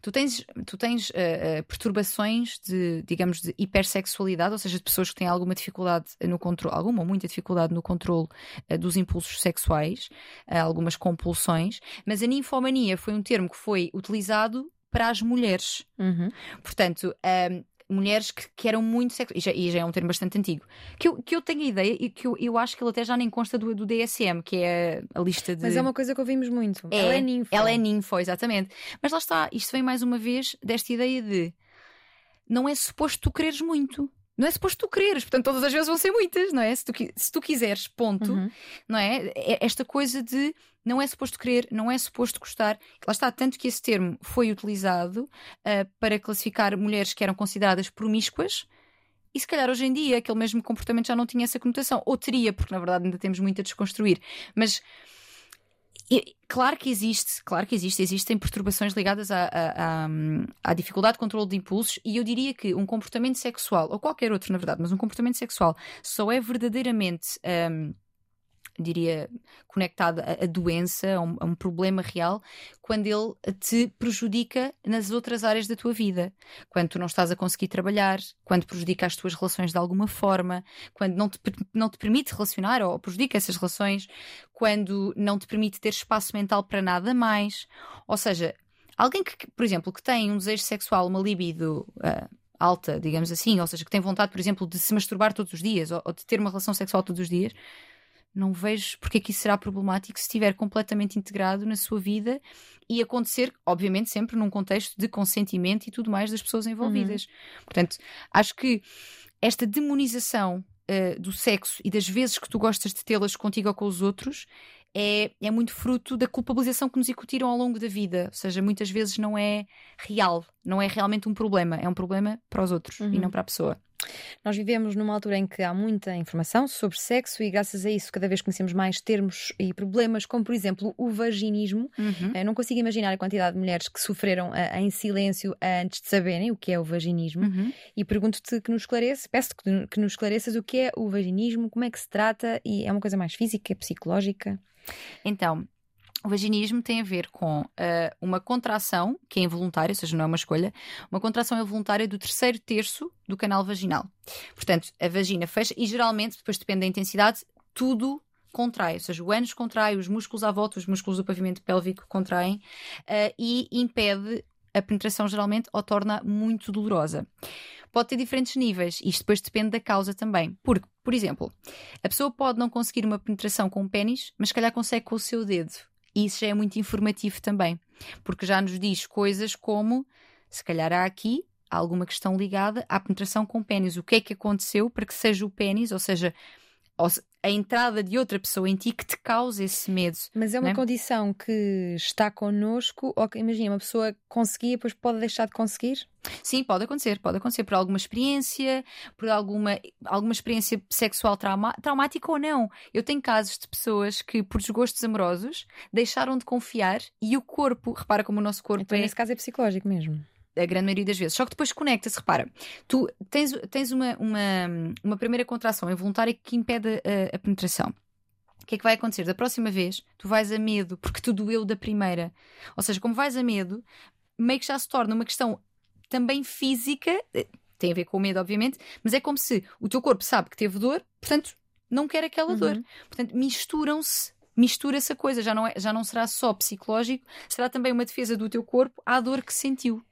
Tu tens, tu tens uh, uh, perturbações de, digamos, de hipersexualidade, ou seja, de pessoas que têm alguma dificuldade no controle, alguma ou muita dificuldade no controle dos impulsos sexuais, algumas compulsões, mas a ninfomania foi um termo que foi utilizado para as mulheres. Uhum. Portanto, mulheres que, que eram muito sexuais, e já, e já, é um termo bastante antigo, que eu, que eu tenho a ideia e que eu, eu acho que ele até já nem consta do, do DSM, que é a lista de. Mas é uma coisa que ouvimos muito. É, ela é ninfo. Ela é ninfo, exatamente. Mas lá está, isto vem mais uma vez desta ideia de não é suposto tu quereres muito não é suposto tu quereres, portanto, todas as vezes vão ser muitas, não é? Se tu, se tu quiseres, ponto, uhum. não é? é? Esta coisa de não é suposto querer, não é suposto gostar. Lá está, tanto que esse termo foi utilizado uh, para classificar mulheres que eram consideradas promíscuas. E se calhar hoje em dia aquele mesmo comportamento já não tinha essa conotação. Ou teria, porque na verdade ainda temos muito a desconstruir. Mas e, claro que existe, claro que existe, existem perturbações ligadas à, à, à, dificuldade de controle de impulsos e eu diria que um comportamento sexual, ou qualquer outro na verdade, mas um comportamento sexual só é verdadeiramente um, diria, conectado à doença, a um, a um, problema real, quando ele te prejudica nas outras áreas da tua vida. Quando tu não estás a conseguir trabalhar, quando prejudica as tuas relações de alguma forma, quando não te, não te permite relacionar ou prejudica essas relações, quando não te permite ter espaço mental para nada mais. Ou seja, alguém que, por exemplo, que tem um desejo sexual, uma libido. Uh, alta, digamos assim, ou seja, que tem vontade, por exemplo, de se masturbar todos os dias ou, ou de ter uma relação sexual todos os dias, não vejo porque é que isso será problemático se estiver completamente integrado na sua vida e acontecer, obviamente, sempre num contexto de consentimento e tudo mais das pessoas envolvidas. Uhum. Portanto, acho que esta demonização uh, do sexo e das vezes que tu gostas de tê-las contigo ou com os outros é, é muito fruto da culpabilização que nos incutiram ao longo da vida. Ou seja, muitas vezes não é real, não é realmente um problema, é um problema para os outros uhum. e não para a pessoa. Nós vivemos numa altura em que há muita informação sobre sexo e, graças a isso, cada vez conhecemos mais termos e problemas, como por exemplo o vaginismo. Uhum. Eu não consigo imaginar a quantidade de mulheres que sofreram uh, em silêncio antes de saberem o que é o vaginismo. Uhum. E pergunto-te que nos esclareça, peço que, que nos esclareças o que é o vaginismo, como é que se trata e é uma coisa mais física, psicológica? Então, o vaginismo tem a ver com uh, uma contração, que é involuntária, ou seja, não é uma escolha, uma contração involuntária do terceiro terço do canal vaginal. Portanto, a vagina fecha e geralmente, depois depende da intensidade, tudo contrai, ou seja, o ânus contrai, os músculos à volta, os músculos do pavimento pélvico contraem uh, e impede a penetração geralmente ou torna muito dolorosa. Pode ter diferentes níveis, isto depois depende da causa também. Porque, por exemplo, a pessoa pode não conseguir uma penetração com o pênis, mas se calhar consegue com o seu dedo. E isso já é muito informativo também, porque já nos diz coisas como se calhar há aqui alguma questão ligada à penetração com pênis. O que é que aconteceu para que seja o pênis, ou seja, a entrada de outra pessoa em ti que te causa esse medo. Mas é uma é? condição que está connosco, ou que imagina, uma pessoa conseguia, depois pode deixar de conseguir? Sim, pode acontecer, pode acontecer por alguma experiência, por alguma, alguma experiência sexual trauma, traumática ou não. Eu tenho casos de pessoas que, por desgostos amorosos, deixaram de confiar e o corpo, repara como o nosso corpo então, é. Nesse caso é psicológico mesmo a grande maioria das vezes. Só que depois conecta-se, repara, tu tens, tens uma, uma, uma primeira contração involuntária que impede a, a penetração. O que é que vai acontecer? Da próxima vez, tu vais a medo porque tu doeu da primeira. Ou seja, como vais a medo, meio que já se torna uma questão também física, eh, tem a ver com o medo, obviamente, mas é como se o teu corpo sabe que teve dor, portanto, não quer aquela uhum. dor. Portanto, misturam-se mistura-se a coisa, já não, é, já não será só psicológico, será também uma defesa do teu corpo à dor que sentiu.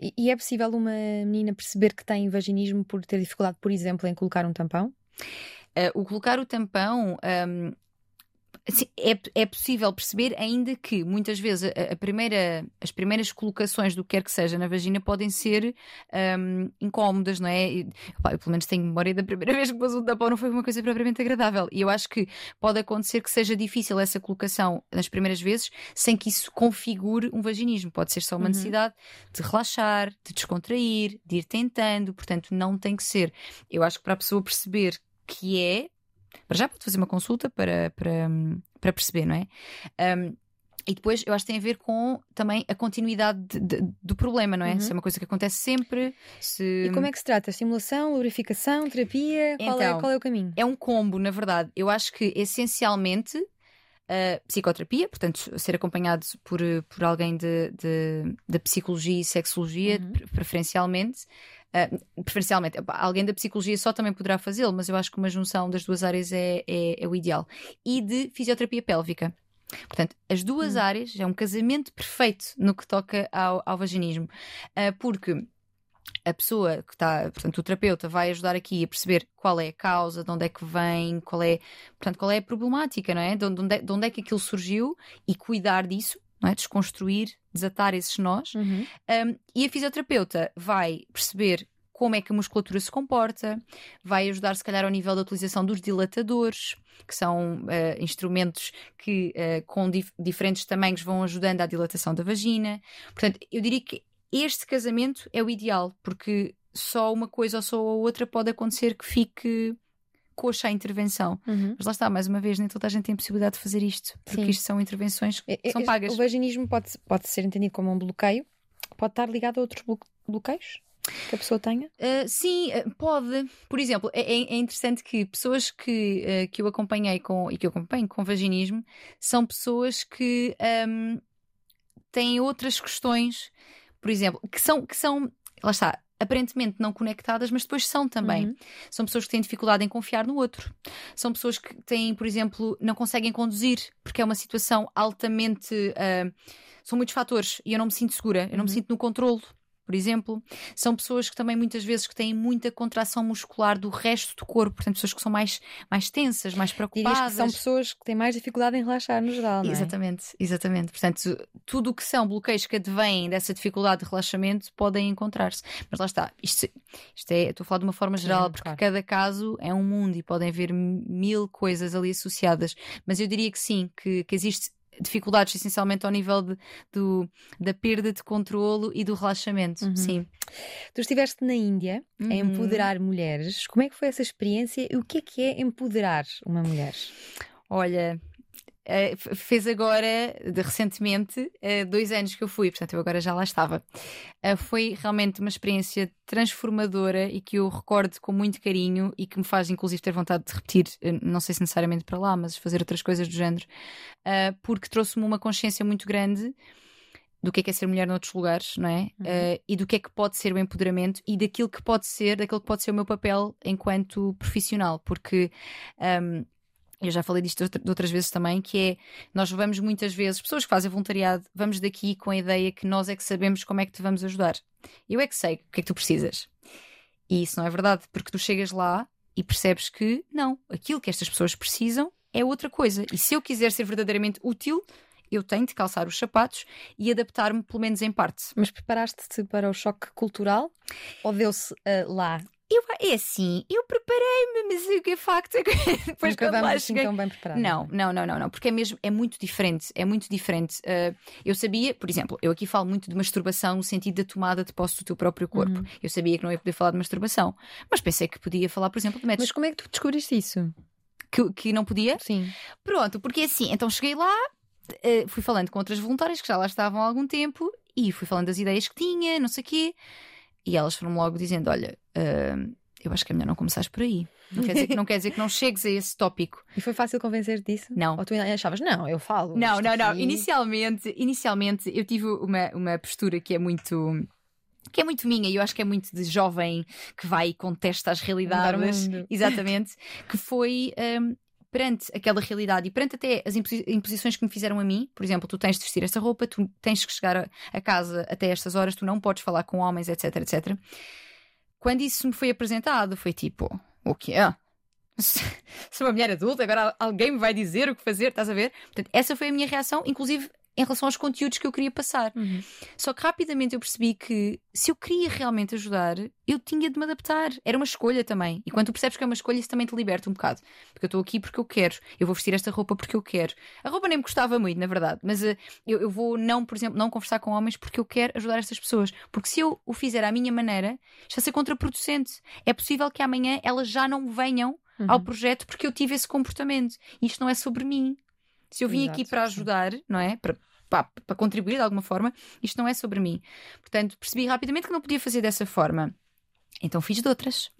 E, é possível uma menina perceber que tem vaginismo por ter dificuldade, por exemplo, em colocar um tampão? Uh, o colocar o tampão um, é, é possível perceber, ainda que muitas vezes a, a, primeira, as primeiras colocações do que quer que seja na vagina podem ser um, incómodas, não é? E, pá, eu pelo menos tenho memória da primeira vez que pus um tampão, não foi uma coisa propriamente agradável. E eu acho que pode acontecer que seja difícil essa colocação nas primeiras vezes sem que isso configure um vaginismo. Pode ser só uma uhum. necessidade de relaxar, de descontrair, de ir tentando, portanto, não tem que ser. Eu acho que para a pessoa perceber que é, para já pode fazer uma consulta para, para, para perceber, não é? Um, e depois eu acho que tem a ver com também a continuidade de, de, do problema, não é? Uhum. Se é uma coisa que acontece sempre. Se... E como é que se trata? Estimulação, lubrificação, terapia? Qual, é, então, qual é o caminho? É um combo, na verdade. Eu acho que essencialmente uh, psicoterapia, portanto, ser acompanhado por, por alguém de, de, de psicologia e sexologia, uhum. preferencialmente. Uh, preferencialmente, alguém da psicologia só também poderá fazê-lo, mas eu acho que uma junção das duas áreas é, é, é o ideal. E de fisioterapia pélvica. Portanto, as duas hum. áreas é um casamento perfeito no que toca ao, ao vaginismo, uh, porque a pessoa que está, portanto, o terapeuta vai ajudar aqui a perceber qual é a causa, de onde é que vem, qual é, portanto, qual é a problemática, não é? De onde, é, de onde é que aquilo surgiu e cuidar disso, não é? Desconstruir, desatar esses nós. Uhum. Um, e a fisioterapeuta vai perceber como é que a musculatura se comporta, vai ajudar, se calhar, ao nível da utilização dos dilatadores, que são uh, instrumentos que, uh, com dif diferentes tamanhos, vão ajudando à dilatação da vagina. Portanto, eu diria que este casamento é o ideal, porque só uma coisa ou só a outra pode acontecer que fique coxa a intervenção. Uhum. Mas lá está, mais uma vez, nem toda a gente tem a possibilidade de fazer isto, porque Sim. isto são intervenções que é, são pagas. O vaginismo pode, pode ser entendido como um bloqueio, pode estar ligado a outros bloqueios? que a pessoa tenha? Uh, sim, uh, pode. Por exemplo, é, é, é interessante que pessoas que, uh, que eu acompanhei com, e que eu acompanho com vaginismo são pessoas que um, têm outras questões, por exemplo, que são, que são lá está, aparentemente não conectadas, mas depois são também. Uhum. São pessoas que têm dificuldade em confiar no outro. São pessoas que têm, por exemplo, não conseguem conduzir porque é uma situação altamente. Uh, são muitos fatores e eu não me sinto segura, eu não me uhum. sinto no controle. Por exemplo. São pessoas que também muitas vezes que têm muita contração muscular do resto do corpo, portanto, pessoas que são mais, mais tensas, mais preocupadas. São pessoas que têm mais dificuldade em relaxar no geral, não é? Exatamente, exatamente. Portanto, tudo o que são bloqueios que advêm dessa dificuldade de relaxamento podem encontrar-se. Mas lá está, isto, isto é, estou a falar de uma forma geral, Sim, porque claro. cada caso é um mundo e podem haver mil coisas ali associadas. Mas eu diria que sim, que, que existe dificuldades essencialmente ao nível de, do, da perda de controlo e do relaxamento. Uhum. Sim. Tu estiveste na Índia a Uhum. empoderar mulheres. Como é que foi essa experiência e o que é que é empoderar uma mulher? Olha, f- fez agora, de, recentemente, eh, dois anos que eu fui, portanto eu agora já lá estava. Eh, Foi realmente uma experiência transformadora e que eu recordo com muito carinho e que me faz, inclusive, ter vontade de repetir, não sei se necessariamente para lá, mas fazer outras coisas do género, porque trouxe-me uma consciência muito grande do que é que é ser mulher noutros lugares, não é? Uhum. Eh, e do que é que pode ser o empoderamento e daquilo que pode ser, daquilo que pode ser o meu papel enquanto profissional, porque ahm, eu já falei disto de outras vezes também, que é nós vamos muitas vezes, pessoas que fazem voluntariado, vamos daqui com a ideia que nós é que sabemos como é que te vamos ajudar. Eu é que sei o que é que tu precisas. E isso não é verdade, porque tu chegas lá e percebes que não, aquilo que estas pessoas precisam é outra coisa. E se eu quiser ser verdadeiramente útil, eu tenho de calçar os sapatos e adaptar-me, pelo menos em parte. Mas preparaste-te para o choque cultural ou deu-se ah, lá? Eu, é assim, eu preparei-me, mas o que é facto é que depois Nunca quando lá assim tão bem preparados. Não, não, não, não, não, porque é mesmo, é muito diferente, é muito diferente. Uh, eu sabia, por exemplo, eu aqui falo muito de masturbação no sentido da tomada de posse do teu próprio corpo. Uhum. Eu sabia que não ia poder falar de masturbação, mas pensei que podia falar, por exemplo, de métodos Mas como é que tu descobriste isso? que, que não podia. Sim. Pronto, porque assim, então cheguei lá, eh, fui falando com outras voluntárias que já lá estavam há algum tempo e fui falando das ideias que tinha, não sei o quê, e elas foram logo dizendo: Olha, eu acho que é melhor não começares por aí. Não quer dizer que não, quer dizer que não chegues a esse tópico. E foi fácil convencer-te disso? Não. Ou tu achavas, não, eu falo. Não, não, não. aqui- Inicialmente, inicialmente eu tive uma, uma postura que é muito. Que é muito minha, e eu acho que é muito de jovem que vai e contesta as realidades. Exatamente. que foi hum, perante aquela realidade e perante até as imposi- imposições que me fizeram a mim. Por exemplo, tu tens de vestir esta roupa, tu tens que chegar a casa até estas horas, tu não podes falar com homens, etc, etc. Quando isso me foi apresentado, foi tipo: o quê? Sou uma mulher adulta, agora alguém me vai dizer o que fazer, estás a ver? Portanto, essa foi a minha reação, inclusive em relação aos conteúdos que eu queria passar. Uhum. Só que rapidamente eu percebi que se eu queria realmente ajudar, eu tinha de me adaptar. Era uma escolha também. E quando tu percebes que é uma escolha, isso também te liberta um bocado. Porque eu estou aqui porque eu quero. Eu vou vestir esta roupa porque eu quero. A roupa nem me gostava muito, na verdade. Mas eh, eu, eu vou não, por exemplo, não conversar com homens porque eu quero ajudar estas pessoas. Porque se eu o fizer à minha maneira, está a ser contraproducente. É possível que amanhã elas já não venham ao Uhum. projeto porque eu tive esse comportamento. Isto não é sobre mim. Se eu vim Exato, aqui para sim. ajudar, não é? Para, pá, para contribuir de alguma forma, isto não é sobre mim. Portanto, percebi rapidamente que não podia fazer dessa forma. Então fiz de outras.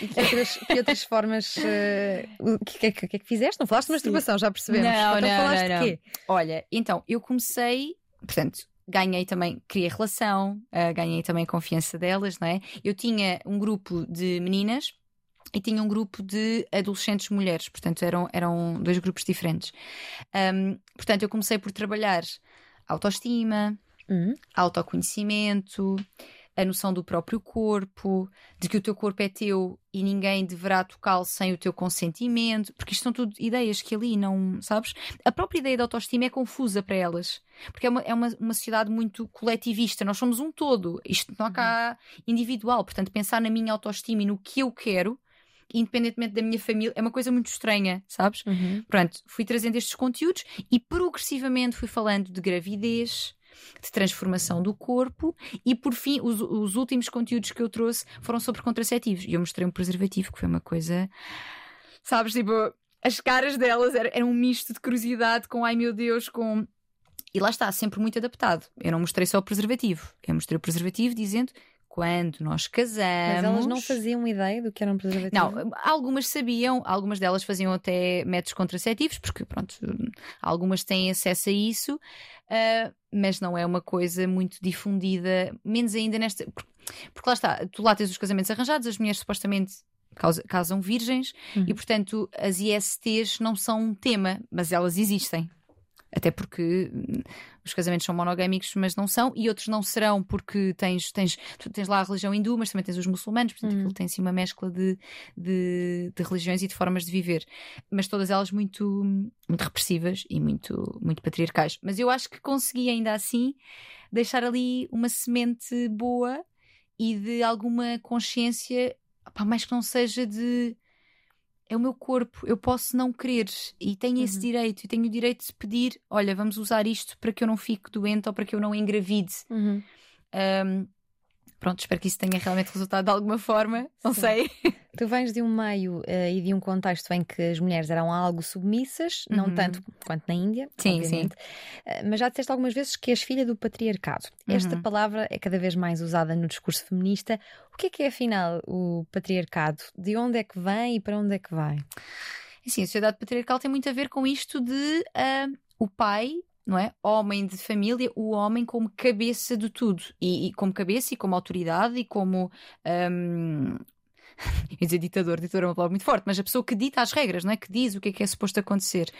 E que outras, que outras formas. eh, O que, que, que, que é que fizeste? Não falaste de Sim. masturbação, já percebemos. Não, então não, falaste não, de quê? Olha, então eu comecei, portanto, ganhei também, criei relação, ah, ganhei também a confiança delas, não é? Eu tinha um grupo de meninas e tinha um grupo de adolescentes mulheres, portanto eram, eram dois grupos diferentes. Ahm, portanto, eu comecei por trabalhar autoestima, Uhum. autoconhecimento, a noção do próprio corpo, de que o teu corpo é teu e ninguém deverá tocá-lo sem o teu consentimento, porque isto são tudo ideias que ali não, sabes? A própria ideia de autoestima é confusa para elas, porque é uma, é uma, uma sociedade muito coletivista, nós somos um todo, isto não há cá individual, portanto, pensar na minha autoestima e no que eu quero, independentemente da minha família, é uma coisa muito estranha, sabes? Uhum. Pronto, fui trazendo estes conteúdos e progressivamente fui falando de gravidez, de transformação do corpo e por fim os, os últimos conteúdos que eu trouxe foram sobre contraceptivos e eu mostrei um preservativo que foi uma coisa, sabes, tipo, as caras delas eram, eram um misto de curiosidade com ai meu Deus, com e lá está, sempre muito adaptado. Eu não mostrei só o preservativo, eu mostrei o preservativo dizendo quando nós casamos. Mas elas não faziam ideia do que era um preservativo? Não, algumas sabiam, algumas delas faziam até métodos contraceptivos, porque pronto, algumas têm acesso a isso, ah, mas não é uma coisa muito difundida, menos ainda nesta. Porque, lá está, tu lá tens os casamentos arranjados, as mulheres supostamente casam virgens Uhum. e, portanto, as ISTs não são um tema, mas elas existem. Até porque hum, os casamentos são monogâmicos, mas não são, e outros não serão, porque tens, tens, tens lá a religião hindu, mas também tens os muçulmanos, portanto uhum. aquilo tem assim uma mescla de, de, de, religiões e de formas de viver. Mas todas elas muito, muito repressivas e muito, muito patriarcais. Mas eu acho que consegui ainda assim deixar ali uma semente boa e de alguma consciência, pá, mais que não seja de é o meu corpo, eu posso não querer e tenho esse uhum. direito, e tenho o direito de pedir: olha, vamos usar isto para que eu não fique doente ou para que eu não engravide. Uhum. Um, pronto, espero que isso tenha realmente resultado de alguma forma, não Sim. sei. Tu vens de um meio uh, e de um contexto em que as mulheres eram algo submissas, uhum. não tanto quanto na Índia, sim, obviamente. sim. Uh, mas já disseste algumas vezes que és filha do patriarcado. Uhum. Esta palavra é cada vez mais usada no discurso feminista. O que é que é afinal o patriarcado? De onde é que vem e para onde é que vai? Sim, a sociedade patriarcal tem muito a ver com isto de uh, o pai não é? Homem de família, o homem como cabeça de tudo. E, e como cabeça e como autoridade e como. Um, ia dizer ditador, ditador é uma palavra muito forte, mas a pessoa que dita as regras, não é? Que diz o que é que é suposto acontecer.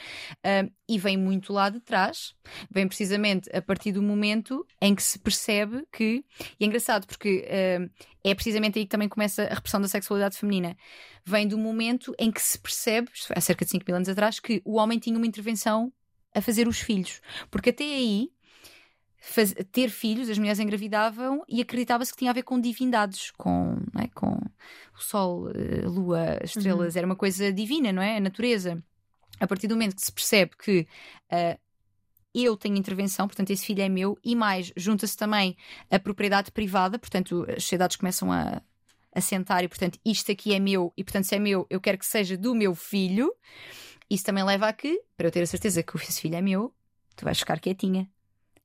E vem muito lá de trás, vem precisamente a partir do momento em que se percebe que. E é engraçado porque é precisamente aí que também começa a repressão da sexualidade feminina. Vem do momento em que se percebe, há cerca de 5 mil anos atrás, que o homem tinha uma intervenção a fazer os filhos. Porque até aí, faz, ter filhos, as mulheres engravidavam e acreditava-se que tinha a ver com divindades, com, é? com o sol, a eh, lua, as estrelas, uhum. era uma coisa divina, não é? A natureza. A partir do momento que se percebe que uh, eu tenho intervenção, portanto, esse filho é meu, e mais, junta-se também a propriedade privada, portanto, as sociedades começam a, a sentar e, portanto, isto aqui é meu, e, portanto, se é meu, eu quero que seja do meu filho. Isso também leva a que, para eu ter a certeza que esse filho é meu, tu vais ficar quietinha.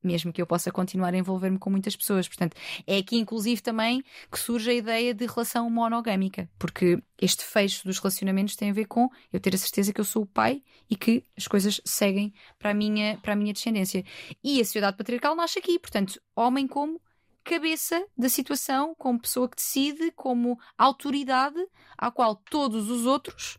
Mesmo que eu possa continuar a envolver-me com muitas pessoas. Portanto, é aqui, inclusive, também que surge a ideia de relação monogâmica. Porque este fecho dos relacionamentos tem a ver com eu ter a certeza que eu sou o pai e que as coisas seguem para a minha, para a minha descendência. E a sociedade patriarcal nasce aqui. Portanto, homem como cabeça da situação, como pessoa que decide, como autoridade à qual todos os outros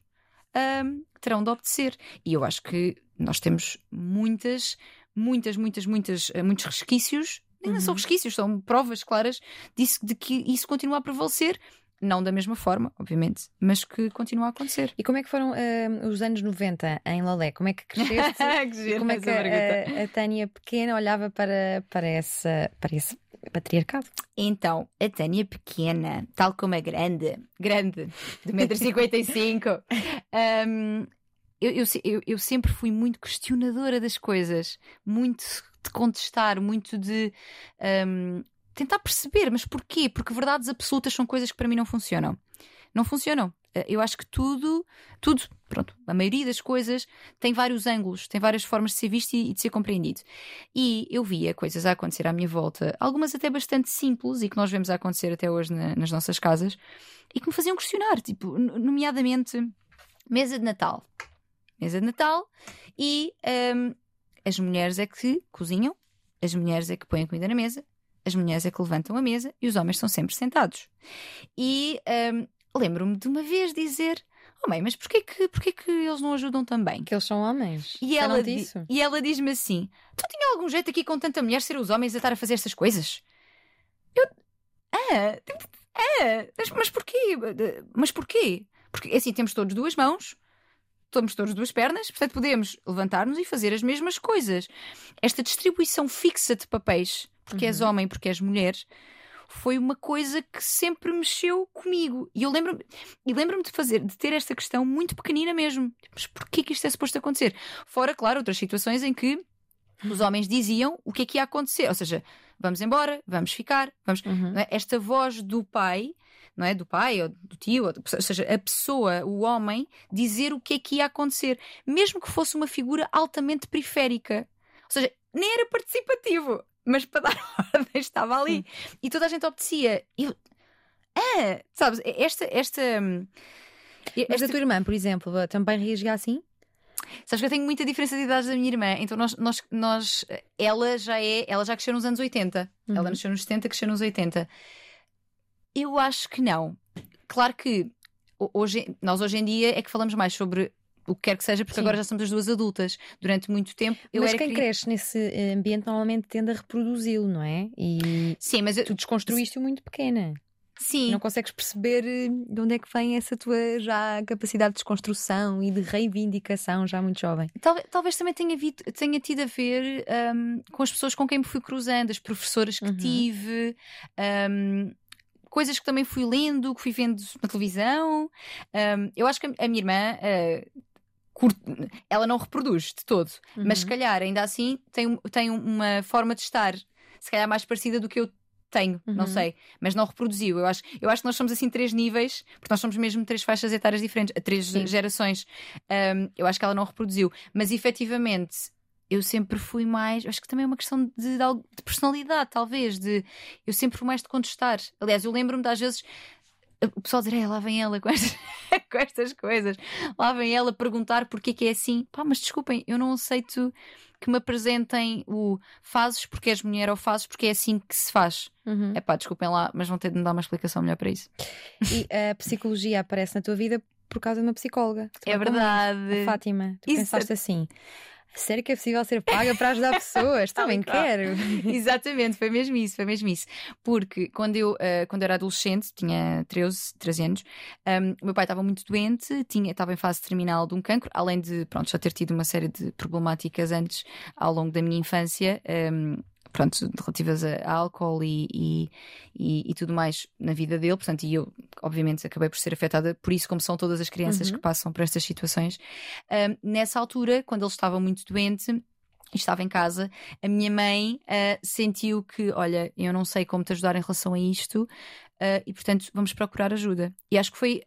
um, terão de obedecer. E eu acho que nós temos muitas, muitas, muitas, muitas, eh, muitos resquícios. São uhum. resquícios, são provas claras disso, de que isso continua a prevalecer não da mesma forma, obviamente, mas que continua a acontecer. E como é que foram uh, os anos 90 em Lolé? Como é que cresceste? que como é que a, a, Tânia pequena olhava para, para, essa, para esse patriarcado? Então, a Tânia pequena, tal como a grande, grande, de 1,55m, um, eu, eu, eu, eu sempre fui muito questionadora das coisas, muito de contestar, muito de um, tentar perceber, mas porquê? Porque verdades absolutas são coisas que para mim não funcionam. Não funcionam. Eh, eu acho que tudo, tudo, pronto, a maioria das coisas tem vários ângulos, tem várias formas de ser visto e de ser compreendido. E eu via coisas a acontecer à minha volta, algumas até bastante simples e que nós vemos a acontecer até hoje na, nas nossas casas, e que me faziam questionar, tipo, nomeadamente mesa de Natal. Mesa de Natal e um, as mulheres é que cozinham, as mulheres é que põem a comida na mesa, as mulheres é que levantam a mesa e os homens estão sempre sentados. E um, lembro-me de uma vez dizer: Oh mãe, mas porquê que, porquê que eles não ajudam também? Que eles são homens. E ela, e ela diz-me assim: Tu tinha algum jeito aqui com tanta mulher ser os homens a estar a fazer estas coisas? Eu. Ah, ah mas, mas porquê? Mas porquê? Porque assim temos todos duas mãos, temos todos duas pernas, portanto podemos levantar-nos e fazer as mesmas coisas. Esta distribuição fixa de papéis, porque uhum. és homem, porque és mulher, foi uma coisa que sempre mexeu comigo. E eu lembro-me lembro de fazer, de ter esta questão muito pequenina mesmo. Mas porquê que isto é suposto acontecer? Fora, claro, outras situações em que os homens diziam o que é que ia acontecer. Ou seja, vamos embora, vamos ficar, vamos. Uhum. É? Esta voz do pai, não é? Do pai ou do tio, ou, ou seja, a pessoa, o homem, dizer o que é que ia acontecer, mesmo que fosse uma figura altamente periférica. Ou seja, nem era participativo mas para dar ordem estava ali. E toda a gente obedecia. Eu, ah, sabes, esta. esta mas a tua irmã, por exemplo, também reagia assim? Sabes que eu tenho muita diferença de idades da minha irmã, então nós, nós, nós ela já é, ela já cresceu nos anos 80. Uhum. Ela nasceu nos 70, cresceu nos 80. Eu acho que não. Claro que hoje, nós hoje em dia é que falamos mais sobre o que quer que seja, porque Sim. agora já somos as duas adultas. Durante muito tempo eu Mas quem cri- cresce nesse eh, ambiente normalmente tende a reproduzi-lo, não é? E Sim, mas eu- tu desconstruíste-o muito pequena. sim. Não consegues perceber eh, de onde é que vem essa tua já capacidade de desconstrução e de reivindicação já muito jovem. Talvez, talvez também tenha, vido- tenha tido a ver hum, com as pessoas com quem me fui cruzando, as professoras que Uhum. tive, hum, coisas que também fui lendo, que fui vendo na televisão. Hum, eu acho que a, minha irmã. curte- ela não reproduz de todo, mas se Uhum. calhar ainda assim tem, um- tem uma forma de estar, se calhar mais parecida do que eu tenho, não Uhum. sei, mas não reproduziu. Eu acho, eu acho que nós somos assim três níveis, porque nós somos mesmo três faixas etárias diferentes, três Sim. gerações. Um, eu acho que ela não reproduziu, mas efetivamente eu sempre fui mais. Acho que também é uma questão de, de personalidade, talvez. De eu sempre fui mais de contestar. Aliás, eu lembro-me das vezes. O pessoal dizer, "É, lá vem ela com estas, com estas coisas, lá vem ela perguntar porque que é assim. Pá, mas desculpem, eu não aceito que me apresentem o fazes porque és mulher ou fazes porque é assim que se faz. Uhum. É pá, desculpem lá, mas vão ter de me dar uma explicação melhor para isso. E a psicologia aparece na tua vida por causa de uma psicóloga. É verdade. Fátima. Tu Isso pensaste assim. Sério que é possível ser paga para ajudar pessoas? Também quero. Exatamente, foi mesmo isso, foi mesmo isso. Porque quando eu, eh, quando eu era adolescente, tinha 13, 13 anos, um, o meu pai estava muito doente, tinha, estava em fase terminal de um cancro, além de pronto, já ter tido uma série de problemáticas antes ao longo da minha infância. um, Pronto, relativas a, álcool e, e, e- e tudo mais na vida dele, portanto, e eu, obviamente, acabei por ser afetada por isso, como são todas as crianças Uhum. que passam por estas situações. Um, nessa altura, quando ele estava muito doente, e estava em casa, a minha mãe ah, sentiu que, olha, eu não sei como te ajudar em relação a isto ah, e, portanto, vamos procurar ajuda. E acho que foi.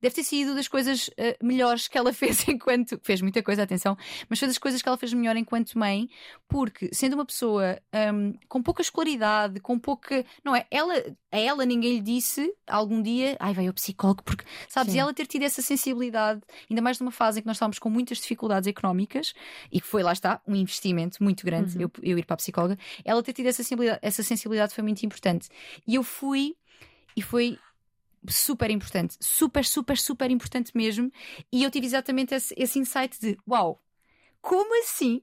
Deve ter sido das coisas ah, melhores que ela fez enquanto. Fez muita coisa, atenção, mas foi das coisas que ela fez melhor enquanto mãe, porque sendo uma pessoa ahm, com pouca escolaridade, com pouca. Não é? Ela, a ela ninguém lhe disse algum dia, ai, vai ao psicólogo, porque, sabes, Sim. e ela ter tido essa sensibilidade, ainda mais numa fase em que nós estávamos com muitas dificuldades económicas e que foi, lá está, um investimento muito grande, Uhum. eu, eu ir para a psicóloga, ela ter tido essa sensibilidade, essa sensibilidade foi muito importante. E eu fui, e foi super importante, super, super, super importante mesmo. E eu tive exatamente esse, esse insight de: uau, como assim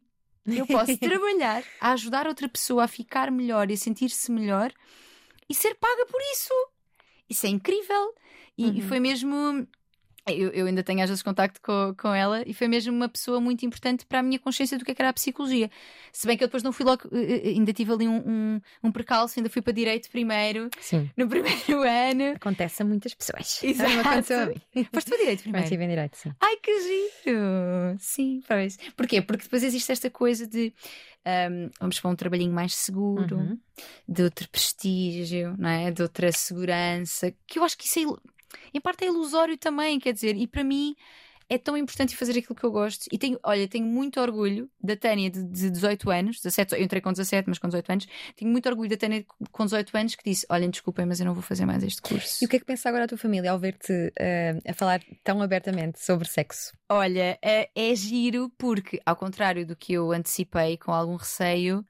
eu posso trabalhar a ajudar outra pessoa a ficar melhor e a sentir-se melhor e ser paga por isso? Isso é incrível. E, e Uhum. foi mesmo. Eu, eu ainda tenho às vezes contacto com, com ela e foi mesmo uma pessoa muito importante para a minha consciência do que é que era a psicologia. Se bem que eu depois não fui logo, eh, eh, ainda tive ali um, um, um percalço, ainda fui para direito primeiro, Sim. no primeiro ano. Acontece a muitas pessoas. Exato. Não aconteceu a mim. Foste para direito primeiro. estive em direito, sim. Ai, que giro! Sim, pois. Porquê? Porque depois existe esta coisa de ahm, vamos para um trabalhinho mais seguro, Uhum. de outro prestígio, não é? de outra segurança, que eu acho que isso é, em parte é ilusório também, quer dizer, e para mim é tão importante fazer aquilo que eu gosto. E tenho, olha, tenho muito orgulho da Tânia de, de 18 anos, 17, eu entrei com 17, mas com 18 anos, tenho muito orgulho da Tânia com 18 anos que disse: Olhem, desculpem, mas eu não vou fazer mais este curso. E o que é que pensa agora a tua família ao ver-te eh, a falar tão abertamente sobre sexo? Olha, é, é giro porque, ao contrário do que eu antecipei com algum receio,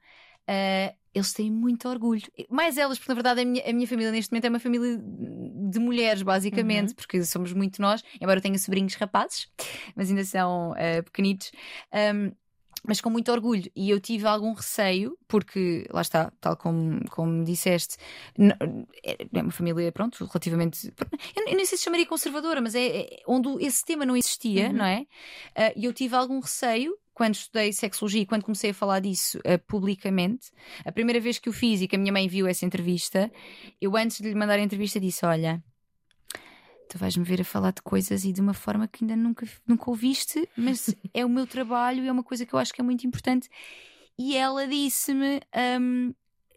eh, eles têm muito orgulho. Mais elas, porque na verdade a minha, a minha família neste momento é uma família de mulheres, basicamente, Uhum. porque somos muito nós, embora eu tenha sobrinhos rapazes, mas ainda são eh, pequenitos. Um, mas com muito orgulho. E eu tive algum receio, porque, lá está, tal como, como disseste, n- é uma família, pronto, relativamente. Eu, eu nem sei se chamaria conservadora, mas é, é onde esse tema não existia, Uhum. não é? Ah, E eu tive algum receio. Quando estudei sexologia e quando comecei a falar disso ah, publicamente, a primeira vez que o fiz e que a minha mãe viu essa entrevista, eu antes de lhe mandar a entrevista disse: Olha, tu vais-me ver a falar de coisas e de uma forma que ainda nunca, nunca ouviste, mas é o meu trabalho e é uma coisa que eu acho que é muito importante. E ela disse-me: hum,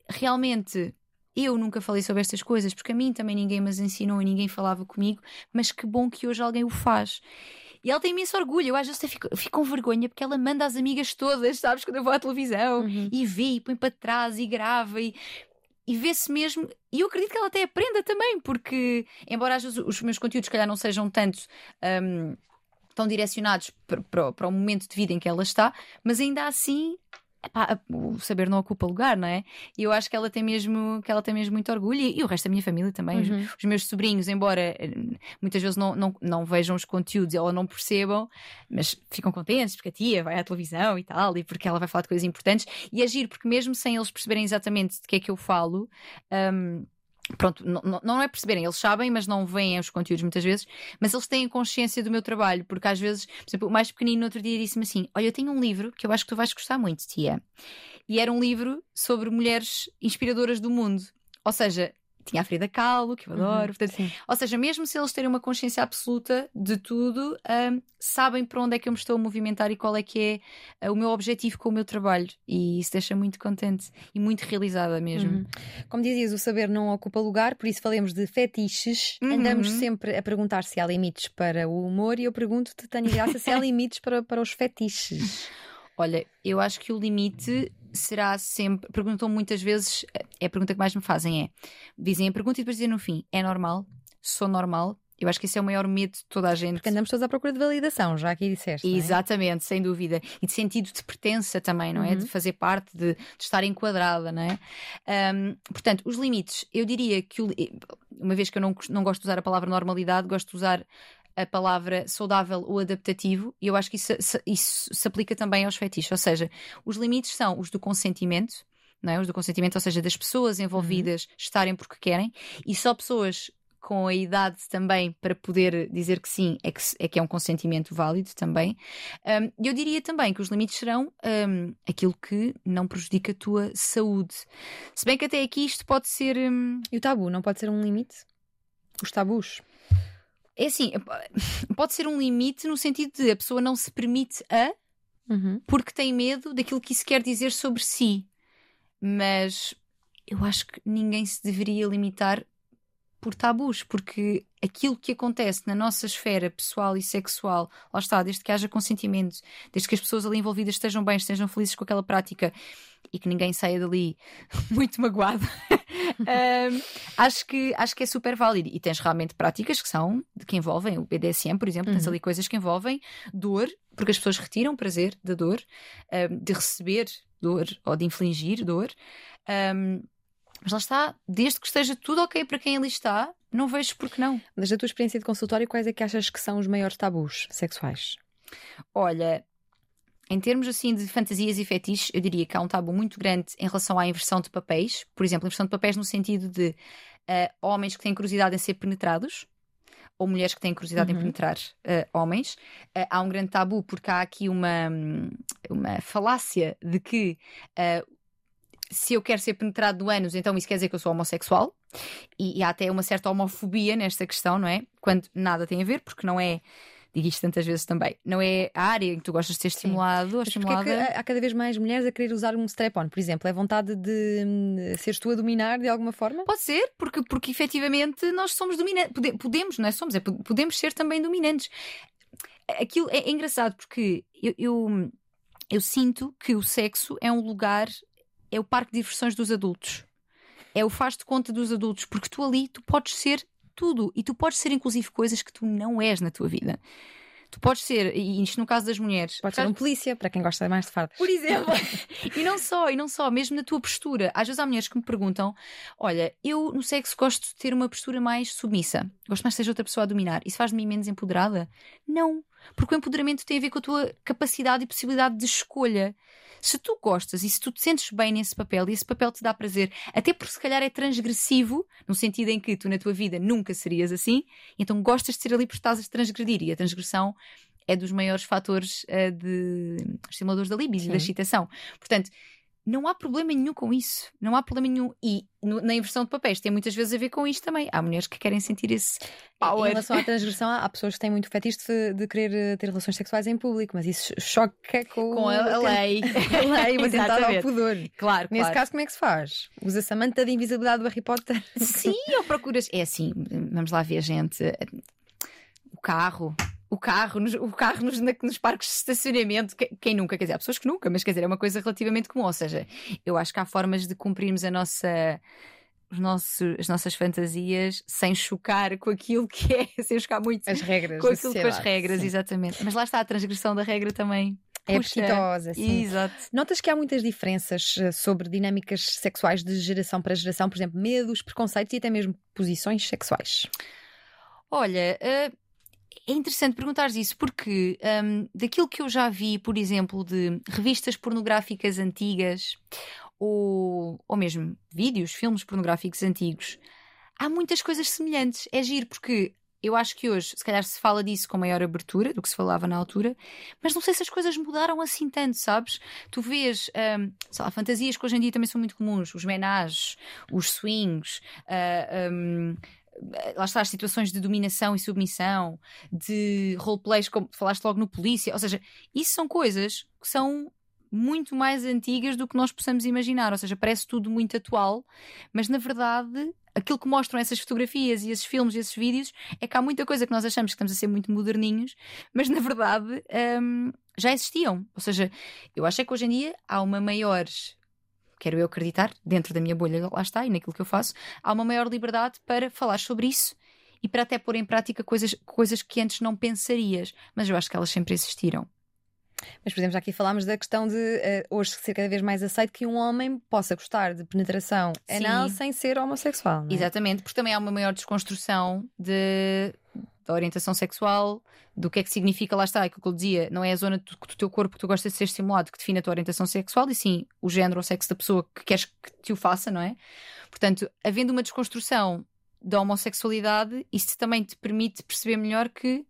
realmente. Eu nunca falei sobre estas coisas porque a mim também ninguém me as ensinou e ninguém falava comigo, mas que bom que hoje alguém o faz. E ela tem imenso orgulho. Eu às vezes fico, fico com vergonha porque ela manda as amigas todas, sabes, quando eu vou à televisão Uhum. e vê e põe para trás e grava e, e vê-se mesmo. E eu acredito que ela até aprenda também, porque, embora às vezes os meus conteúdos, se calhar, não sejam tanto. hum, tão direcionados para, para, para o momento de vida em que ela está, mas ainda assim epá, o saber não ocupa lugar, não é? E eu acho que ela tem mesmo, que ela tem mesmo muito orgulho e, e o resto da minha família também. Uhum. Os, os, meus sobrinhos, embora eh, muitas vezes não, não, não vejam os conteúdos ou não percebam, mas ficam contentes porque a tia vai à televisão e tal, e porque ela vai falar de coisas importantes. E agir, porque mesmo sem eles perceberem exatamente de que é que eu falo. Um, pronto, não, não é perceberem, eles sabem, mas não veem os conteúdos muitas vezes, mas eles têm consciência do meu trabalho, porque às vezes, por exemplo, o mais pequenino no outro dia disse-me assim: Olha, eu tenho um livro que eu acho que tu vais gostar muito, tia. E era um livro sobre mulheres inspiradoras do mundo. Ou seja, tinha a Frida Kahlo, que eu adoro. Uhum, portanto, ou seja, mesmo se eles terem uma consciência absoluta de tudo, um, sabem para onde é que eu me estou a movimentar e qual é que é uh, o meu objetivo com o meu trabalho. E isso deixa muito contente e muito realizada mesmo. Uhum. Como dizias, o saber não ocupa lugar, por isso falemos de fetiches. Uhum. Andamos sempre a perguntar se há limites para o humor e eu pergunto-te, Tânia Graça, se há limites para, para os fetiches. Olha, eu acho que o limite será sempre. Perguntam muitas vezes, é a pergunta que mais me fazem: é dizem a pergunta e depois dizem no fim: é normal? Sou normal? Eu acho que esse é o maior medo de toda a gente. Porque andamos todos à procura de validação, já aqui disseste. É? Exatamente, sem dúvida. E de sentido de pertença também, não é? Uhum. De fazer parte, de, de, estar enquadrada, não é? Um, portanto, os limites, eu diria que, uma vez que eu não, não gosto de usar a palavra normalidade, gosto de usar a palavra saudável ou adaptativo, e eu acho que isso, isso se aplica também aos fetiches. Ou seja, os limites são os do consentimento, não é? Os do consentimento, ou seja, das pessoas envolvidas uhum. estarem porque querem, e só pessoas com a idade também para poder dizer que sim é que é, que é um consentimento válido também. Um, eu diria também que os limites serão um, aquilo que não prejudica a tua saúde. Se bem que até aqui isto pode ser. Um... E o tabu não pode ser um limite? Os tabus? É assim, pode ser um limite no sentido de a pessoa não se permite a uhum. porque tem medo daquilo que isso quer dizer sobre si. Mas eu acho que ninguém se deveria limitar por tabus, porque aquilo que acontece na nossa esfera pessoal e sexual, lá está, desde que haja consentimento, desde que as pessoas ali envolvidas estejam bem, estejam felizes com aquela prática e que ninguém saia dali muito magoado, um, acho, que, acho que é super válido. E tens realmente práticas que são, que envolvem o BDSM, por exemplo, uhum. tens ali coisas que envolvem dor, porque as pessoas retiram prazer da dor, um, de receber dor ou de infligir dor. Um, mas lá está, desde que esteja tudo ok para quem ali está, não vejo porque não. Mas da tua experiência de consultório, quais é que achas que são os maiores tabus sexuais? Olha, em termos assim de fantasias e fetiches, eu diria que há um tabu muito grande em relação à inversão de papéis. Por exemplo, inversão de papéis no sentido de uh, homens que têm curiosidade em ser penetrados ou mulheres que têm curiosidade uhum. em penetrar uh, homens. Uh, há um grande tabu porque há aqui uma, uma falácia de que se eu quero ser penetrado do ânus, então isso quer dizer que eu sou homossexual. E, e, há até uma certa homofobia nesta questão, não é? Quando nada tem a ver, porque não é. Digo isto tantas vezes também. Não é a área em que tu gostas de ser estimulado ou estimulada. É há cada vez mais mulheres a querer usar um strap-on, por exemplo? É vontade de hum, seres tu a dominar de alguma forma? Pode ser, porque, porque efetivamente nós somos dominantes. Podemos, não é? Somos, é, podemos ser também dominantes. Aquilo é, é engraçado porque eu, eu, eu sinto que o sexo é um lugar é o parque de diversões dos adultos. É o faz de conta dos adultos, porque tu ali tu podes ser tudo e tu podes ser inclusive coisas que tu não és na tua vida. Tu podes ser, e isto no caso das mulheres. Pode ser um polícia, para quem gosta mais de fardas. Por exemplo. e não só, e não só, mesmo na tua postura. Às vezes há mulheres que me perguntam: olha, eu no sexo gosto de ter uma postura mais submissa. Gosto mais de seja outra pessoa a dominar. Isso faz de mim menos empoderada? Não. Porque o empoderamento tem a ver com a tua capacidade e possibilidade de escolha. Se tu gostas e se tu te sentes bem nesse papel e esse papel te dá prazer, até porque se calhar é transgressivo, no sentido em que tu na tua vida nunca serias assim, então gostas de ser ali porque estás a transgredir e a transgressão é dos maiores fatores uh, de estimuladores da libido e da excitação. Portanto, não há problema nenhum com isso. Não há problema nenhum. E no, na inversão de papéis tem muitas vezes a ver com isto também. Há mulheres que querem sentir esse power. Em relação à transgressão, há pessoas que têm muito fetiche de, de querer eh, ter relações sexuais em público, mas isso choca com, com a, a lei. a lei, uma tentada ao pudor. Claro, Nesse claro. caso, como é que se faz? Usa-se a manta de invisibilidade do Harry Potter? Sim, ou procuras. É assim, vamos lá ver, gente. O carro o carro, nos, o carro nos, nos parques de estacionamento. Quem, quem, nunca? Quer dizer, há pessoas que nunca, mas quer dizer, é uma coisa relativamente comum. Ou seja, eu acho que há formas de cumprirmos a nossa. Os nossos, as nossas fantasias sem chocar com aquilo que é, sem chocar muito as regras com aquilo com as regras, sim. exatamente. Mas lá está a transgressão da regra também É apetitosa, sim. Exato. Notas que há muitas diferenças eh, sobre dinâmicas sexuais de geração para geração, por exemplo, medos, preconceitos e até mesmo posições sexuais. Olha, eh, é interessante perguntares isso porque hum, daquilo que eu já vi, por exemplo, de revistas pornográficas antigas ou, ou mesmo vídeos, filmes pornográficos antigos, há muitas coisas semelhantes. É giro porque eu acho que hoje, se calhar, se fala disso com maior abertura do que se falava na altura, mas não sei se as coisas mudaram assim tanto, sabes? Tu vês, hum, sei lá, fantasias que hoje em dia também são muito comuns, os menages, os swings, ah, hum, lá está, as situações de dominação e submissão, de roleplays, como falaste logo no polícia, ou seja, isso são coisas que são muito mais antigas do que nós possamos imaginar, ou seja, parece tudo muito atual, mas na verdade aquilo que mostram essas fotografias e esses filmes e esses vídeos é que há muita coisa que nós achamos que estamos a ser muito moderninhos, mas na verdade hum, já existiam. Ou seja, eu acho é que hoje em dia há uma maior quero eu acreditar, dentro da minha bolha, lá está, e naquilo que eu faço, há uma maior liberdade para falar sobre isso e para até pôr em prática coisas, coisas que antes não pensarias, mas eu acho que elas sempre existiram. Mas, por exemplo, já aqui falámos da questão de uh, hoje ser cada vez mais aceito que um homem possa gostar de penetração anal sem ser homossexual. É? Exatamente, porque também há uma maior desconstrução de, da orientação sexual, do que é que significa, lá está, é que eu dizia, não é a zona do, do teu corpo que tu gostas de ser estimulado que define a tua orientação sexual, e sim o género ou sexo da pessoa que queres que te o faça, não é? Portanto, havendo uma desconstrução da homossexualidade, isso também te permite perceber melhor que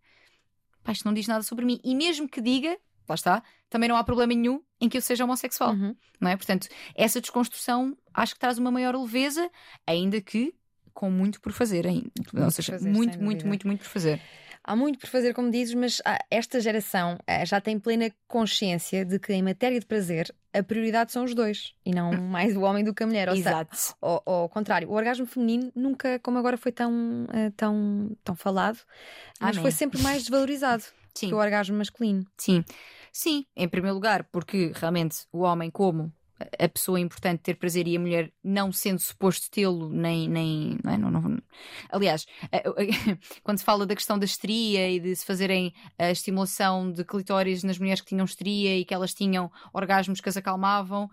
pá, isto não diz nada sobre mim. E mesmo que diga, lá está, também não há problema nenhum em que eu seja homossexual, Uhum. não é? Portanto, essa desconstrução acho que traz uma maior leveza, ainda que com muito por fazer ainda. Ou por seja, fazer, muito, muito, muito, muito por fazer. Há muito por fazer, como dizes, mas esta geração ah, já tem plena consciência de que, em matéria de prazer, a prioridade são os dois e não mais o homem do que a mulher. Ou seja, Exato. ao, ao contrário, o orgasmo feminino nunca, como agora, foi tão, ah, tão, tão falado, mas Amém. foi sempre mais desvalorizado Sim. que o orgasmo masculino. Sim, sim, em primeiro lugar, porque realmente o homem, como a pessoa importante ter prazer e a mulher não sendo suposto tê-lo, nem. nem não é? Não- não- Aliás, a- quando se fala da questão da histeria e de se fazerem a estimulação de clitóris nas mulheres que tinham histeria e que elas tinham orgasmos que as acalmavam.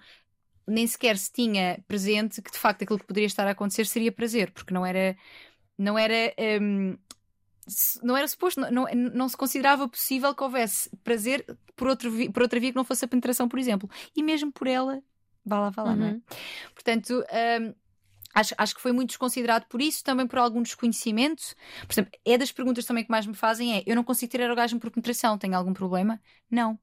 Nem sequer se tinha presente que de facto aquilo que poderia estar a acontecer seria prazer, porque não era, não era hum, não era suposto, não, não, se considerava possível que houvesse prazer por, outro, por outra via que não fosse a penetração, por exemplo. E mesmo por ela, vá lá, vá lá, não é? Uhum. Portanto, hum, acho, acho que foi muito desconsiderado por isso, também por algum desconhecimento. Por exemplo, é das perguntas também que mais me fazem é: eu não consigo ter orgasmo por penetração, tenho algum problema? Não.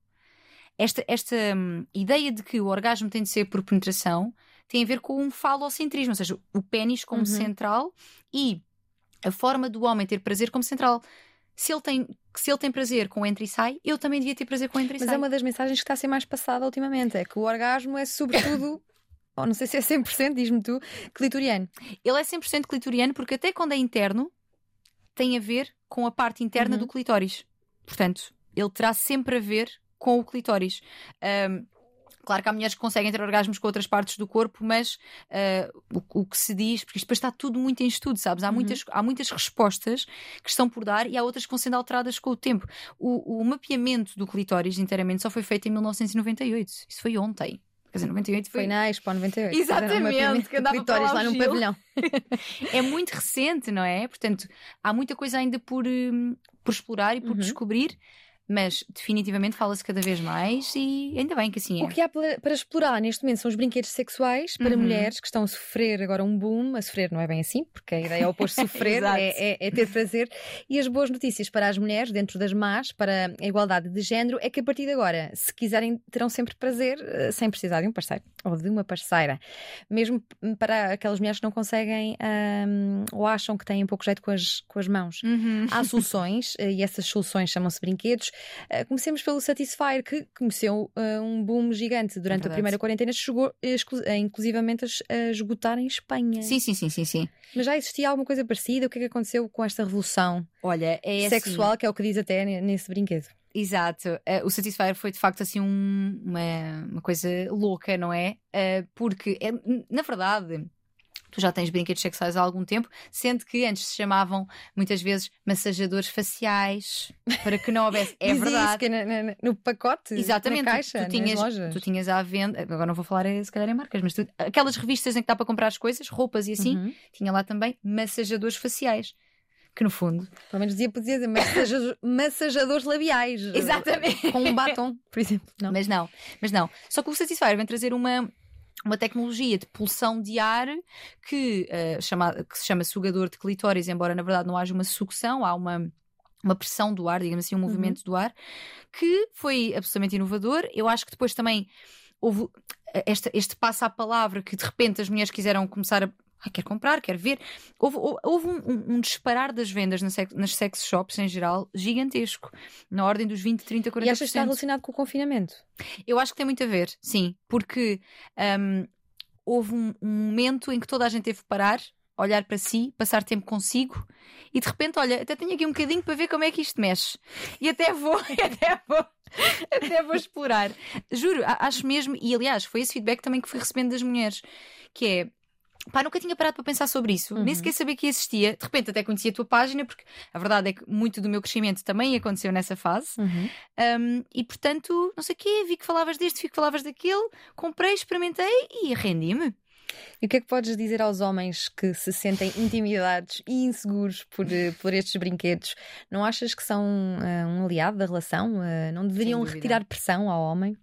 Esta, esta hum, ideia de que o orgasmo tem de ser por penetração tem a ver com um falocentrismo, ou seja, o pênis como Uhum. central e a forma do homem ter prazer como central. Se ele tem, se ele tem prazer com entra e sai, eu também devia ter prazer com entra e Mas sai. é uma das mensagens que está a ser mais passada ultimamente: é que o orgasmo é sobretudo. ou não sei se é 100%, diz-me tu, clitoriano. Ele é 100% clitoriano porque até quando é interno tem a ver com a parte interna Uhum. do clitóris. Portanto, ele terá sempre a ver com o clitóris. Ahm, claro que há mulheres que conseguem ter orgasmos com outras partes do corpo, mas ah, o, o que se diz, porque isto depois está tudo muito em estudo, sabes? Há, Uhum. muitas, há muitas respostas que estão por dar e há outras que vão sendo alteradas com o tempo. O, o mapeamento do clitóris inteiramente só foi feito em 1998. Isso foi ontem. Quer dizer, 98 foi, Foi na Expo 98. Exatamente, que andava para lá num pavilhão. é muito recente, não é? Portanto, há muita coisa ainda por, hum, por explorar e por Uhum. descobrir, mas definitivamente fala-se cada vez mais e ainda bem que assim é. O que há para, explorar neste momento são os brinquedos sexuais para Uhum. mulheres que estão a sofrer agora um boom. A sofrer não é bem assim, porque a ideia é opor sofrer, é, é- é ter prazer. E as boas notícias para as mulheres, dentro das más, para a igualdade de género, é que a partir de agora, se quiserem, terão sempre prazer eh, sem precisar de um parceiro ou de uma parceira. Mesmo para aquelas mulheres que não conseguem ahm, ou acham que têm um pouco jeito com as, com as mãos. Uhum. Há soluções eh, e essas soluções chamam-se brinquedos. Eh, Comecemos pelo Satisfyer, que conheceu eh, um boom gigante durante a verdade. primeira quarentena, chegou eh, inclusivamente a es- a esgotar em Espanha. Sim, sim, sim, sim, sim. Mas já existia alguma coisa parecida? O que é que aconteceu com esta revolução Olha, é assim, sexual, que é o que diz até ne- nesse brinquedo? Exato. Eh, o Satisfyer foi de facto assim um- uma, uma coisa louca, não é? Eh, porque, é, na verdade, Tu já tens brinquedos sexuais há algum tempo, sendo que antes se chamavam muitas vezes massajadores faciais, para que não houvesse. É verdade. Isso, é na- no pacote, Exatamente, na tu- caixa, tu, tinhas, nas lojas. tu tinhas à venda, agora não vou falar eh, se calhar em marcas, mas tu- aquelas revistas em que dá para comprar as coisas, roupas e assim, Uhum. tinha lá também massajadores faciais. Que no fundo. Pelo menos dizia, podia dizer massajador- massajadores labiais. Exatamente. Com um batom, por exemplo. Não. Mas não, mas não. Só que o Satisfyer vem trazer uma. Uma tecnologia de pulsão de ar que, eh, chama- que se chama sugador de clitóris, embora na verdade não haja uma sucção, há uma, uma pressão do ar, digamos assim, um movimento do ar, que foi absolutamente inovador. Eu acho que depois também houve eh, esta, este passo à palavra que de repente as mulheres quiseram começar a. Ai, quero comprar, quero ver. Houve, houve- um, um- um disparar das vendas na sex- nas sex shops em geral gigantesco, na ordem dos 20, 30, 40%. E achas que está relacionado com o confinamento? Eu acho que tem muito a ver, sim, porque hum, houve um, um momento em que toda a gente teve que parar, olhar para si, passar tempo consigo e de repente, olha, até tenho aqui um bocadinho para ver como é que isto mexe. E até vou, até vou. Até vou explorar. Juro, acho mesmo, e aliás, foi esse feedback também que fui recebendo das mulheres, que é Pá, nunca tinha parado para pensar sobre isso, Uhum. nem sequer sabia que existia. De repente até conhecia a tua página, porque a verdade é que muito do meu crescimento também aconteceu nessa fase. Um, e portanto, não sei o quê, vi que falavas deste, vi que falavas daquele, comprei, experimentei e rendi-me. E o que é que podes dizer aos homens que se sentem intimidados e inseguros por, eh, por estes brinquedos? Não achas que são eh, um aliado da relação? Eh, não deveriam retirar pressão ao homem?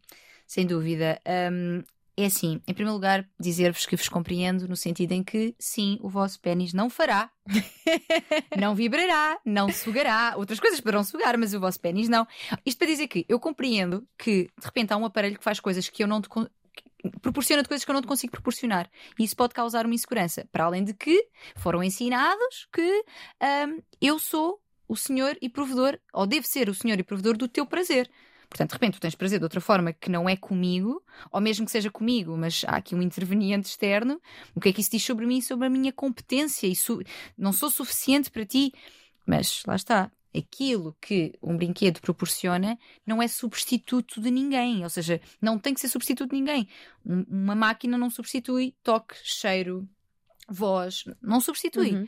Sem dúvida. Um, é assim, em primeiro lugar, dizer-vos que vos compreendo no sentido em que, sim, o vosso pênis não fará, não vibrará, não sugará. Outras coisas poderão sugar, mas o vosso pênis não. Isto para dizer que eu compreendo que, de repente, há um aparelho que faz coisas que eu não te. proporciona-te coisas que eu não te consigo proporcionar. E isso pode causar uma insegurança. Para além de que foram ensinados que um, eu sou o senhor e provedor, ou devo ser o senhor e provedor do teu prazer. Portanto, de repente, tu tens prazer de outra forma que não é comigo, ou mesmo que seja comigo, mas há aqui um interveniente externo. O que é que isso diz sobre mim, sobre a minha competência? Su- não sou suficiente para ti. Mas lá está. Aquilo que um brinquedo proporciona não é substituto de ninguém, ou seja, não tem que ser substituto de ninguém. Um- uma máquina não substitui toque, cheiro, voz, não substitui. Uhum.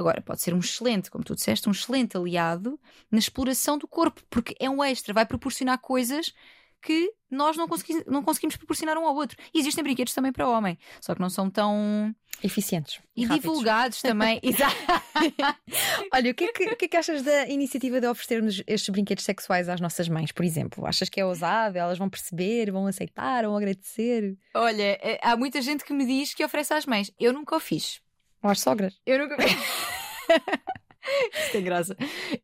Agora, pode ser um excelente, como tu disseste, um excelente aliado na exploração do corpo, porque é um extra, vai proporcionar coisas que nós não conseguimos, não conseguimos proporcionar um ao outro. E existem brinquedos também para o homem, só que não são tão. Eficientes. E rápidos. divulgados também. Olha, o que, é que, o que é que achas da iniciativa de oferecermos estes brinquedos sexuais às nossas mães, por exemplo? Achas que é ousado? Elas vão perceber, vão aceitar, vão agradecer? Olha, eh, há muita gente que me diz que oferece às mães. Eu nunca o fiz. Ou às sogras? Eu nunca. Isto tem graça.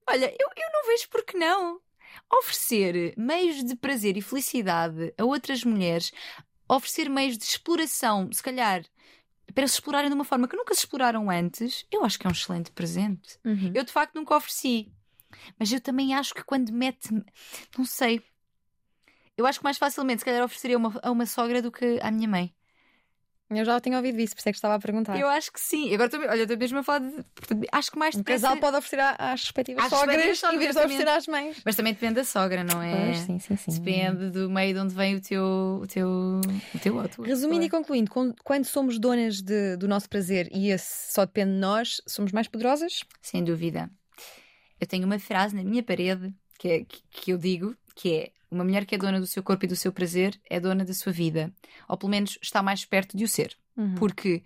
Olha, eu, eu não vejo por que não. Oferecer meios de prazer e felicidade a outras mulheres, oferecer meios de exploração, se calhar, para se explorarem de uma forma que nunca se exploraram antes, eu acho que é um excelente presente. Uhum. Eu de facto nunca ofereci. Mas eu também acho que quando mete. Não sei. Eu acho que mais facilmente, se calhar, ofereceria uma, a uma sogra do que à minha mãe. Eu já tinha ouvido isso, por isso é que estava a perguntar. Eu acho que sim. Agora também, olha, estou mesmo a falar de. Acho que mais depressa- casal pode oferecer às respectivas Às sogras em vez de oferecer às mães. Mas também depende da sogra, não é? Pois, sim, sim, sim. Depende do meio de onde vem o teu, o teu, o teu outro. Resumindo e concluindo, con- quando somos donas de- do nosso prazer e esse só depende de nós, somos mais poderosas? Sem dúvida. Eu tenho uma frase na minha parede que, é, que, que eu digo, que é uma mulher que é dona do seu corpo e do seu prazer é dona da sua vida. Ou pelo menos está mais perto de o ser. Porque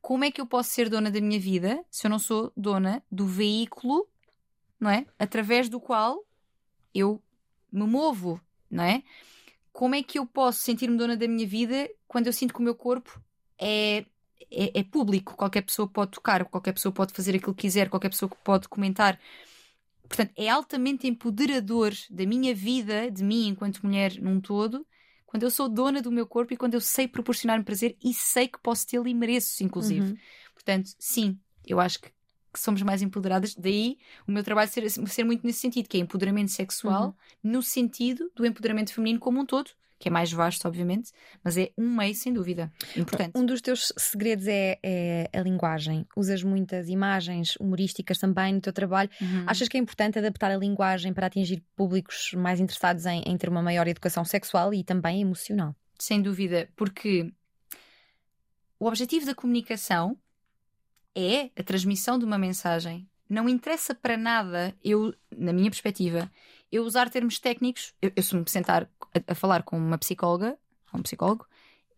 como é que eu posso ser dona da minha vida se eu não sou dona do veículo, não é? Através do qual eu me movo, não é? Como é que eu posso sentir-me dona da minha vida quando eu sinto que o meu corpo é, é, é público? Qualquer pessoa pode tocar, qualquer pessoa pode fazer aquilo que quiser, qualquer pessoa pode comentar. Portanto, é altamente empoderador da minha vida, de mim enquanto mulher num todo, quando eu sou dona do meu corpo e quando eu sei proporcionar-me prazer e sei que posso tê-lo e mereço, inclusive. Uhum. Portanto, sim, eu acho que, que somos mais empoderadas. Daí o meu trabalho ser, ser muito nesse sentido, que é empoderamento sexual, no sentido do empoderamento feminino como um todo, que é mais vasto, obviamente, mas é um meio, sem dúvida, importante. Um dos teus segredos é, é a linguagem. Usas muitas imagens humorísticas também no teu trabalho. Uhum. Achas que é importante adaptar a linguagem para atingir públicos mais interessados em, em ter uma maior educação sexual e também emocional? Sem dúvida, porque o objetivo da comunicação é a transmissão de uma mensagem. Não interessa para nada, eu, na minha perspectiva, eu usar termos técnicos. Eu, eu se me sentar a, a, falar com uma psicóloga, um psicólogo,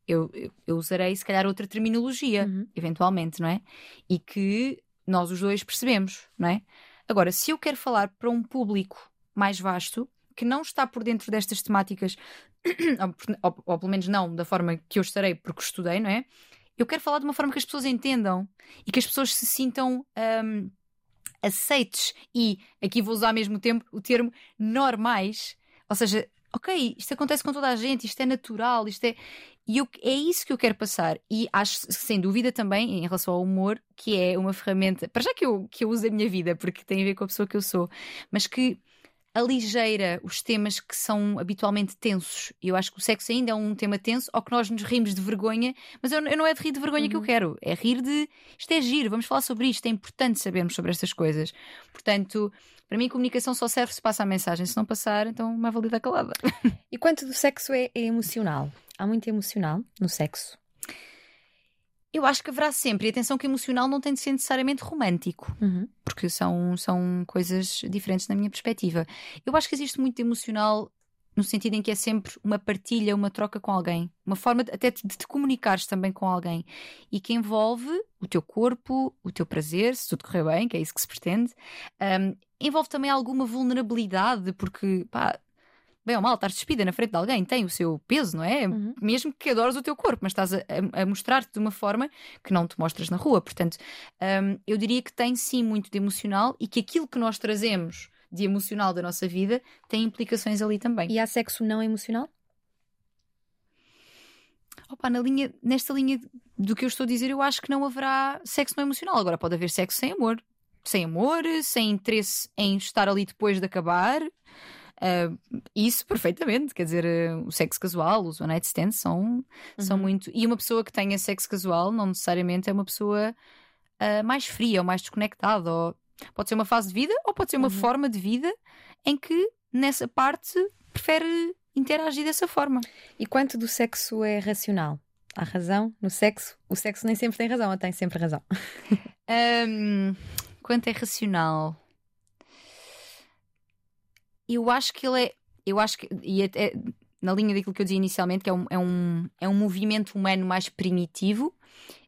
eu, eu, eu usarei se calhar outra terminologia, uhum. eventualmente, não é? E que nós os dois percebemos, não é? Agora, se eu quero falar para um público mais vasto, que não está por dentro destas temáticas, ou, ou, ou, pelo menos não da forma que eu estarei, porque estudei, não é? Eu quero falar de uma forma que as pessoas entendam e que as pessoas se sintam um, aceites e, aqui vou usar ao mesmo tempo o termo normais, ou seja, ok, isto acontece com toda a gente, isto é natural, isto é. E eu, é isso que eu quero passar. E acho, sem dúvida, também, em relação ao humor, que é uma ferramenta. Para já que eu, que eu uso a minha vida, porque tem a ver com a pessoa que eu sou, mas que aligeira os temas que são habitualmente tensos. E eu acho que o sexo ainda é um tema tenso, ou que nós nos rimos de vergonha, mas eu, eu não é de rir de vergonha uhum. que eu uhum. quero, é rir de isto é giro, vamos falar sobre isto, é importante sabermos sobre estas coisas. Portanto, para mim, comunicação só serve se passa a mensagem, se não passar, então uma valida calada. E quanto do sexo é, é emocional? Há muito emocional no sexo? Eu acho que haverá sempre. E atenção que emocional não tem de ser necessariamente romântico, uhum. porque são, são coisas diferentes na minha perspectiva. Eu acho que existe muito emocional no sentido em que é sempre uma partilha, uma troca com alguém, uma forma de, até de te comunicares também com alguém e que envolve o teu corpo, o teu prazer, se tudo correr bem, que é isso que se pretende, um, envolve também alguma vulnerabilidade, porque pá, bem ou mal, estar despida na frente de alguém tem o seu peso, não é? Uhum. Mesmo que adores o teu corpo, mas estás a, a, a mostrar-te de uma forma que não te mostras na rua. Portanto, um, eu diria que tem sim muito de emocional e que aquilo que nós trazemos de emocional da nossa vida tem implicações ali também. E há sexo não emocional? Opa, na linha, nesta linha do que eu estou a dizer, eu acho que não haverá sexo não emocional. Agora pode haver sexo sem amor. Sem amor, sem interesse em estar ali depois de acabar. Uh, isso perfeitamente, quer dizer, uh, o sexo casual, os one night stands são, uhum. são muito. E uma pessoa que tenha sexo casual não necessariamente é uma pessoa uh, mais fria ou mais desconectada. Ou... Pode ser uma fase de vida ou pode ser uma uhum. forma de vida em que nessa parte prefere interagir dessa forma. E quanto do sexo é racional? Há razão no sexo? O sexo nem sempre tem razão, ou tem sempre razão? um, quanto é racional? Eu acho que ele é. Eu acho que. E até, na linha daquilo que eu dizia inicialmente, que é um, é um, é um movimento humano mais primitivo,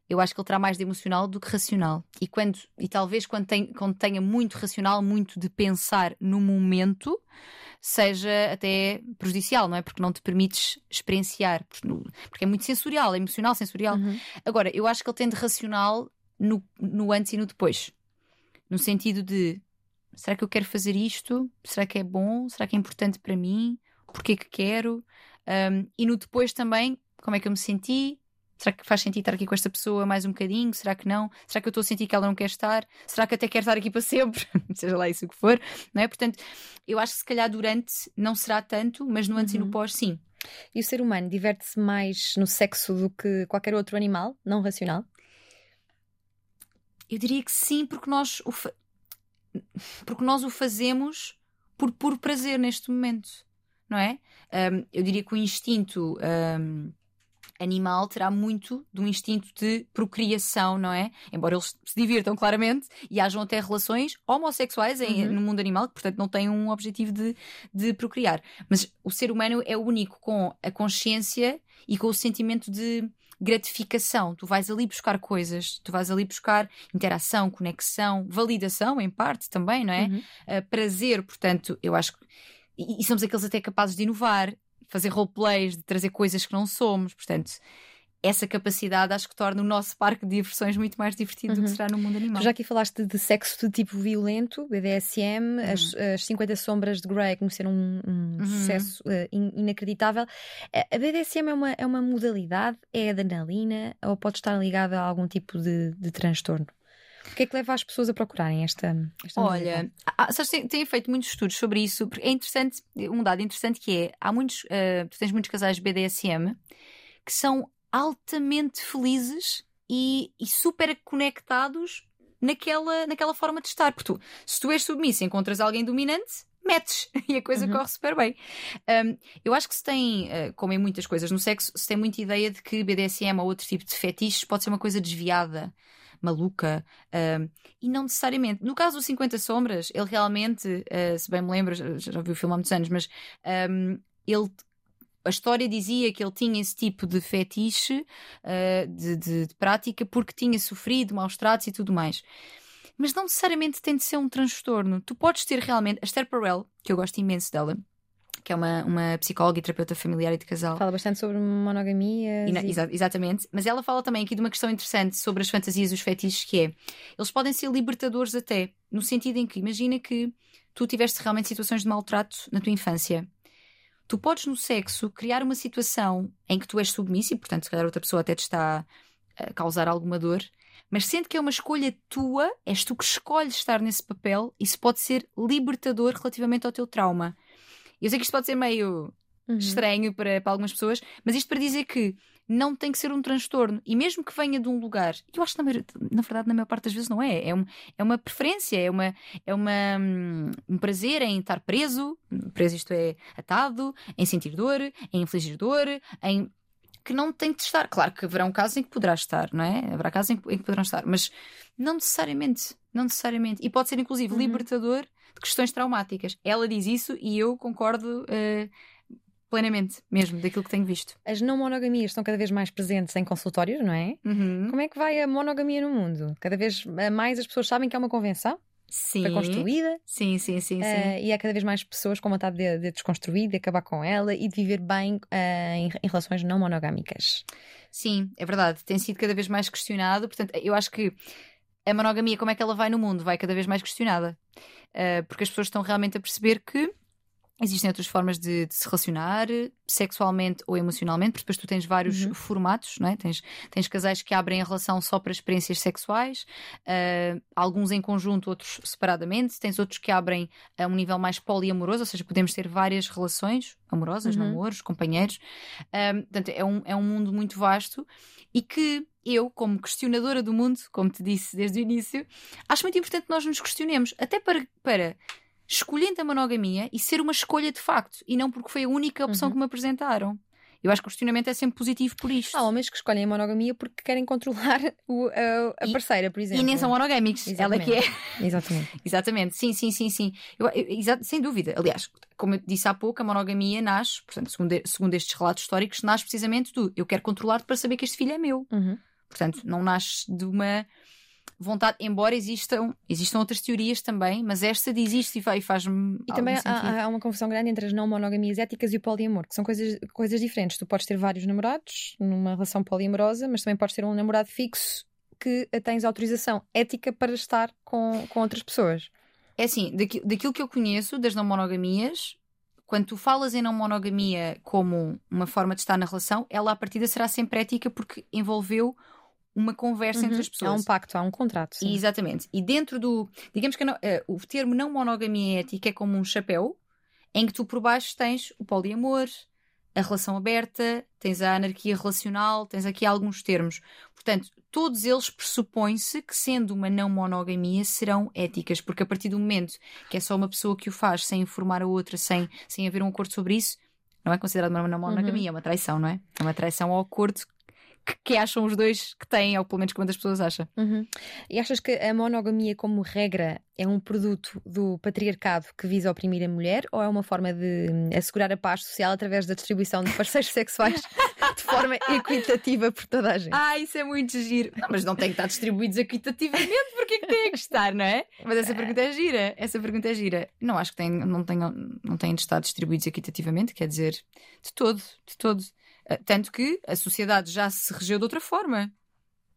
eu acho que ele terá mais de emocional do que racional. E, quando, e talvez quando, tem, quando tenha muito racional, muito de pensar no momento, seja até prejudicial, não é? Porque não te permites experienciar, porque é muito sensorial, é emocional, sensorial. Uhum. Agora, eu acho que ele tem de racional no, no antes e no depois. No sentido de Será que eu quero fazer isto? Será que é bom? Será que é importante para mim? Porquê que quero? Um, e no depois também, como é que eu me senti? Será que faz sentido estar aqui com esta pessoa mais um bocadinho? Será que não? Será que eu estou a sentir que ela não quer estar? Será que até quer estar aqui para sempre? Seja lá isso que for, não é? Portanto, eu acho que se calhar durante não será tanto, mas no antes uhum. e no uhum. pós, sim. E o ser humano diverte-se mais no sexo do que qualquer outro animal não racional? Eu diria que sim, porque nós porque nós o fazemos por puro prazer neste momento, não é? Um, eu diria que o instinto um, animal terá muito um instinto de procriação, não é? Embora eles se divirtam claramente e hajam até relações homossexuais em, uhum. no mundo animal, que portanto não têm um objetivo de, de procriar. Mas o ser humano é o único com a consciência e com o sentimento de gratificação. Tu vais ali buscar coisas, tu vais ali buscar interação, conexão, validação, em parte também, não é? Uhum. Uh, prazer, portanto, eu acho que. E, e somos aqueles até capazes de inovar, fazer roleplays, de trazer coisas que não somos, portanto essa capacidade acho que torna o nosso parque de diversões muito mais divertido uhum. do que uhum. será no mundo animal. Tu já aqui falaste de sexo de tipo violento, BDSM, uhum. as, as 50 Sombras de Grey conheceram um, um uhum. sucesso uh, inacreditável. A BDSM é uma, é uma modalidade, é adrenalina ou pode estar ligada a algum tipo de, de transtorno? O que é que leva as pessoas a procurarem esta, esta Olha, há, sabes, tem, tem, feito muitos estudos sobre isso, porque é interessante, um dado interessante que é, há muitos, uh, tu tens muitos casais BDSM que são altamente felizes e, e super conectados naquela, naquela forma de estar. Porque tu, se tu és submissa e encontras alguém dominante, metes e a coisa uhum. corre super bem. Um, eu acho que se tem, uh, como em muitas coisas no sexo, se tem muita ideia de que BDSM ou outro tipo de fetiches pode ser uma coisa desviada. maluca. E não necessariamente. No caso do 50 Sombras, ele realmente, uh, se bem me lembro, já, já vi o filme há muitos anos, mas um, ele a história dizia que ele tinha esse tipo de fetiche, uh, de, de, de, prática, porque tinha sofrido maus tratos e tudo mais. Mas não necessariamente tem de ser um transtorno. Tu podes ter realmente. A Esther Perel, que eu gosto imenso dela, que é uma, uma psicóloga e terapeuta familiar e de casal. Fala bastante sobre monogamia. E... Exa exatamente. Mas ela fala também aqui de uma questão interessante sobre as fantasias e os fetiches, que é eles podem ser libertadores até, no sentido em que imagina que tu tiveste realmente situações de maltrato na tua infância tu podes no sexo criar uma situação em que tu és submisso e, portanto, se calhar outra pessoa até te está a causar alguma dor, mas sendo que é uma escolha tua, és tu que escolhes estar nesse papel, isso pode ser libertador relativamente ao teu trauma. Eu sei que isto pode ser meio uhum. estranho para, para algumas pessoas, mas isto para dizer que não tem que ser um transtorno. E mesmo que venha de um lugar, eu acho que na, na verdade, na maior parte das vezes não é. É, um, é uma preferência, é, uma, é uma, um, um prazer em estar preso, preso isto é, atado, em sentir dor, em infligir dor, em que não tem de estar. Claro que haverá um caso em que poderá estar, não é? Haverá casos em que, em que poderão estar, mas não necessariamente. Não necessariamente. E pode ser, inclusive, uhum. libertador de questões traumáticas. Ela diz isso e eu concordo. Uh, plenamente, mesmo, daquilo que tenho visto. As não monogamias estão cada vez mais presentes em consultórios, não é? Uhum. Como é que vai a monogamia no mundo? Cada vez mais as pessoas sabem que é uma convenção? Sim. Foi construída. Sim, sim, sim, sim. Uh, e há cada vez mais pessoas com vontade de, de desconstruir, de acabar com ela e de viver bem uh, em, em, relações não monogâmicas. Sim, é verdade. Tem sido cada vez mais questionado. Portanto, eu acho que a monogamia, como é que ela vai no mundo, vai cada vez mais questionada. Uh, porque as pessoas estão realmente a perceber que Existem outras formas de, de, se relacionar sexualmente ou emocionalmente, porque depois tu tens vários uhum. formatos, não é? tens, tens casais que abrem a relação só para experiências sexuais, uh, alguns em conjunto, outros separadamente, tens outros que abrem a um nível mais poliamoroso, ou seja, podemos ter várias relações amorosas, uhum. namoros, companheiros. Uh, portanto, é um, é um mundo muito vasto e que eu, como questionadora do mundo, como te disse desde o início, acho muito importante que nós nos questionemos, até para, para escolhendo a monogamia e ser uma escolha de facto, e não porque foi a única opção uhum. que me apresentaram. Eu acho que o questionamento é sempre positivo por isto. Há homens que escolhem a monogamia porque querem controlar o, a, a parceira, por exemplo. E nem são monogâmicos. Ela que é. Exatamente. Exatamente. Sim, sim, sim, sim. Eu, eu, sem dúvida. Aliás, como eu disse há pouco, a monogamia nasce, portanto, segundo, segundo estes relatos históricos, nasce precisamente do eu quero controlar-te para saber que este filho é meu. Uhum. Portanto, não nasce de uma vontade, embora existam, existam outras teorias também, mas esta diz isto e faz-me. E também há, há, uma confusão grande entre as não monogamias éticas e o poliamor, que são coisas, coisas diferentes. Tu podes ter vários namorados numa relação poliamorosa, mas também podes ter um namorado fixo que tens autorização ética para estar com, com outras pessoas. É assim, daquilo, daquilo que eu conheço das não monogamias, quando tu falas em não monogamia como uma forma de estar na relação, ela à partida será sempre ética porque envolveu uma conversa uhum. entre as pessoas. Há um pacto, há um contrato. Sim. Exatamente. E dentro do. Digamos que uh, o termo não monogamia ética é como um chapéu em que tu por baixo tens o poliamor, a relação aberta, tens a anarquia relacional, tens aqui alguns termos. Portanto, todos eles pressupõem-se que, sendo uma não monogamia, serão éticas, porque a partir do momento que é só uma pessoa que o faz sem informar a outra, sem, sem haver um acordo sobre isso, não é considerado uma não monogamia, uhum. é uma traição, não é? É uma traição ao acordo que, que, acham os dois que têm, ou pelo menos que uma das pessoas acha. Uhum. E achas que a monogamia, como regra, é um produto do patriarcado que visa oprimir a mulher ou é uma forma de hum, assegurar a paz social através da distribuição de parceiros sexuais de forma equitativa por toda a gente? Ah, isso é muito giro. Não, mas não tem que estar distribuídos equitativamente, porque é que tem que estar, não é? Mas essa pergunta é gira. Essa pergunta é gira. Não acho que tem, não, tenham, não têm de estar distribuídos equitativamente, quer dizer, de todo, de todo. Eh, tanto que a sociedade já se regeu de outra forma.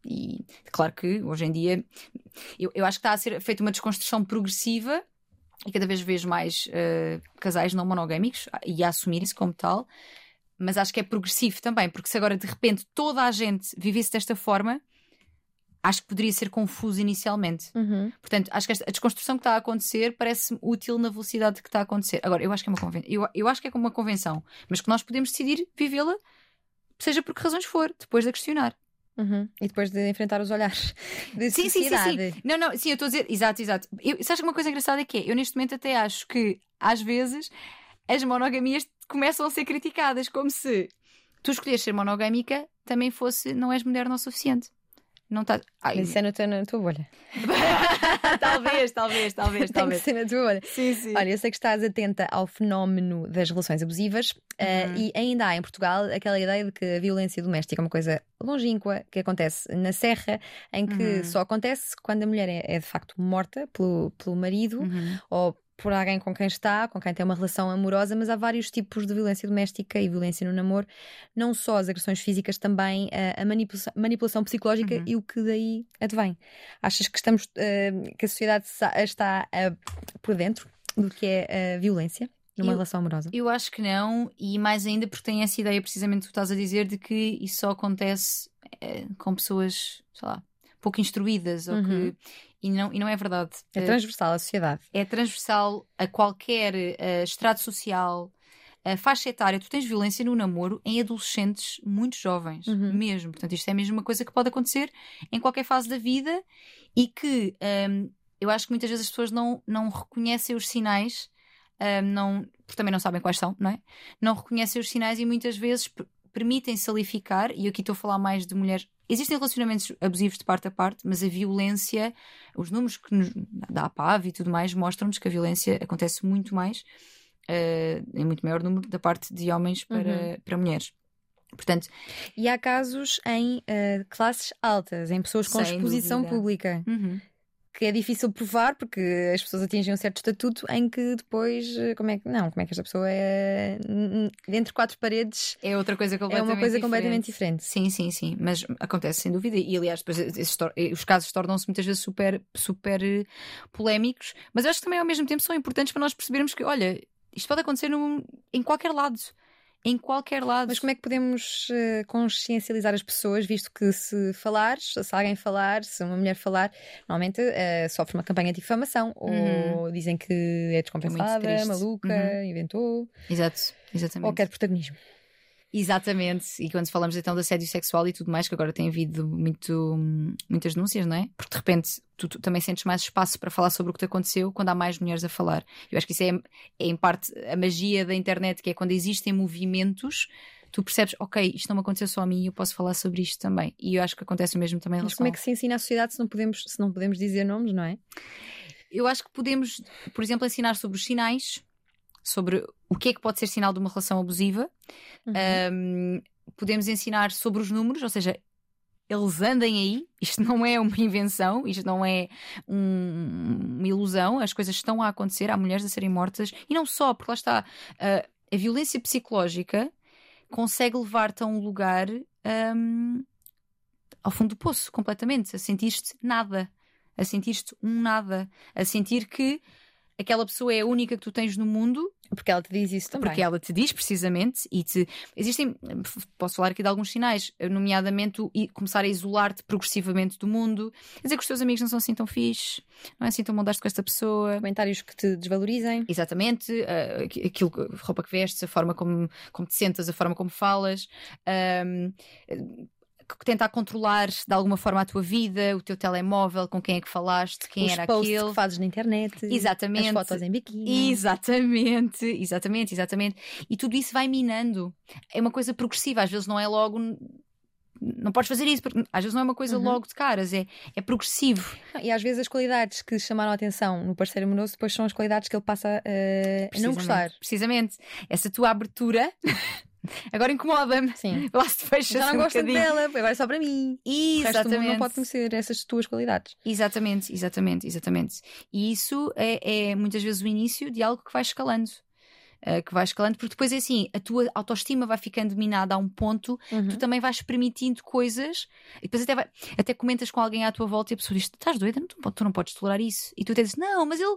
E claro que hoje em dia eu, eu acho que está a ser feita uma desconstrução progressiva e cada vez vejo mais uh, casais não monogâmicos e a assumir isso como tal, mas acho que é progressivo também, porque se agora de repente toda a gente vivesse desta forma, acho que poderia ser confuso inicialmente. Uhum. Portanto, acho que a desconstrução que está a acontecer parece útil na velocidade que está a acontecer. Agora, eu acho que é uma convenção, eu, eu acho que é como uma convenção, mas que nós podemos decidir vivê-la seja por que razões for, depois de a questionar. Uhum. E depois de enfrentar os olhares de sim, sim, sim, sim. Não, não, sim, eu estou a dizer, exato, exato. Eu, sabes que uma coisa engraçada é que é, eu neste momento até acho que, às vezes, as monogamias começam a ser criticadas, como se tu escolheres ser monogâmica também fosse não és mulher não o suficiente. Não está. Mas isso é no teu- na tua bolha. talvez, talvez, talvez, Tem que talvez. ser na tua bolha. Sim, sim. Olha, eu sei que estás atenta ao fenómeno das relações abusivas eh, Uhum. e ainda há em Portugal aquela ideia de que a violência doméstica é uma coisa longínqua que acontece na serra, em que Uhum. só acontece quando a mulher é, é de facto morta pelo, pelo marido Uhum. ou por alguém com quem está, com quem tem uma relação amorosa, mas há vários tipos de violência doméstica e violência no namoro, não só as agressões físicas, também eh, a manipulação, manipulação psicológica Uhum. e o que daí advém. Achas que estamos eh, que a sociedade está eh, por dentro do que é a violência numa Eu- relação amorosa? Eu acho que não, e mais ainda porque tem essa ideia, precisamente que tu estás a dizer, de que isso só acontece eh, com pessoas, sei lá, pouco instruídas, ou Uhum. que. E não, e não é verdade. É Eh, transversal à sociedade. é transversal a qualquer eh, estrato social, a faixa etária. Tu tens violência no namoro em adolescentes muito jovens, Uhum. mesmo. Portanto, isto é mesmo uma coisa que pode acontecer em qualquer fase da vida e que hum, eu acho que muitas vezes as pessoas não, não reconhecem os sinais, hum, não, porque também não sabem quais são, não é? Não reconhecem os sinais e muitas vezes per- permitem-se ali ficar, e aqui estou a falar mais de mulheres. Existem relacionamentos abusivos de parte a parte, mas a violência, os números que nos dá a PAV e tudo mais, mostram-nos que a violência acontece muito mais, eh, em muito maior número, da parte de homens para, Uhum. para mulheres. Portanto, E há casos em eh, classes altas, em pessoas com exposição dúvida. pública. uhum. Que é difícil provar porque as pessoas atingem um certo estatuto em que depois, eh, como é que não, como é que esta pessoa é entre quatro paredes é outra coisa é completamente uma coisa diferente. completamente diferente. Sim, sim, sim, mas acontece sem dúvida. E aliás, depois esses tor- os casos tornam-se muitas vezes super, super eh, polémicos, mas acho que também ao mesmo tempo são importantes para nós percebermos que, olha, isto pode acontecer num- em qualquer lado. Em qualquer lado. Mas como é que podemos eh, consciencializar as pessoas, visto que se falares, se alguém falar, se uma mulher falar, normalmente eh, sofre uma campanha de difamação Uhum. ou dizem que é descompensada, triste. maluca, Uhum. inventou Exato, exatamente. ou quer protagonismo. Exatamente. E quando falamos então de assédio sexual e tudo mais, que agora tem havido muito, muitas denúncias, não é? Porque de repente tu, tu também sentes mais espaço para falar sobre o que te aconteceu quando há mais mulheres a falar. Eu acho que isso é, é em parte a magia da internet, que é quando existem movimentos, tu percebes, ok, isto não me aconteceu só a mim e eu posso falar sobre isto também. E eu acho que acontece o mesmo também em Mas como é que se ensina à sociedade se não podemos, se não podemos dizer nomes, não é? Eu acho que podemos, por exemplo, ensinar sobre os sinais, sobre o que é que pode ser sinal de uma relação abusiva. Uhum. Um, podemos ensinar sobre os números, ou seja, eles andem aí. Isto não é uma invenção, isto não é um- uma ilusão. As coisas estão a acontecer. Há mulheres a serem mortas e não só, porque lá está uh, a violência psicológica consegue levar-te a um lugar um, ao fundo do poço, completamente, a sentir-te nada, a sentir-te um nada, a sentir que aquela pessoa é a única que tu tens no mundo Porque ela te diz isso também. porque ela te diz precisamente e te. Existem. Posso falar aqui de alguns sinais, nomeadamente o i- começar a isolar-te progressivamente do mundo, dizer que os teus amigos não são assim tão fixe, não é assim tão bom dar-te com esta pessoa. Comentários que te desvalorizem. Exatamente, aqu- aquilo, a roupa que vestes, a forma como, como te sentas, a forma como falas, que tentar controlar de alguma forma a tua vida, o teu telemóvel, com quem é que falaste, quem os era posts aquele. que fazes na internet. Exatamente. As fotos em biquíni. Exatamente, exatamente, exatamente. E tudo isso vai minando. É uma coisa progressiva, às vezes não é logo. Não podes fazer isso, porque às vezes não é uma coisa Uhum. logo de caras, é, é progressivo. E às vezes as qualidades que chamaram a atenção no parceiro amoroso depois são as qualidades que ele passa eh, a não gostar. Precisamente. Essa tua abertura agora incomoda-me. Sim. Lá se fecha Já não um gosto dela, agora é só para mim. Exatamente. não pode conhecer essas tuas qualidades. Exatamente, exatamente, exatamente. E isso é, é muitas vezes o início de algo que vai escalando. Uh, que vai escalando, porque depois é assim, a tua autoestima vai ficando minada a um ponto, Uhum. tu também vais permitindo coisas, e depois até, vai- até comentas com alguém à tua volta e a pessoa diz: Estás doida? Não, tu, tu não podes tolerar isso. E tu até dizes: Não, mas ele.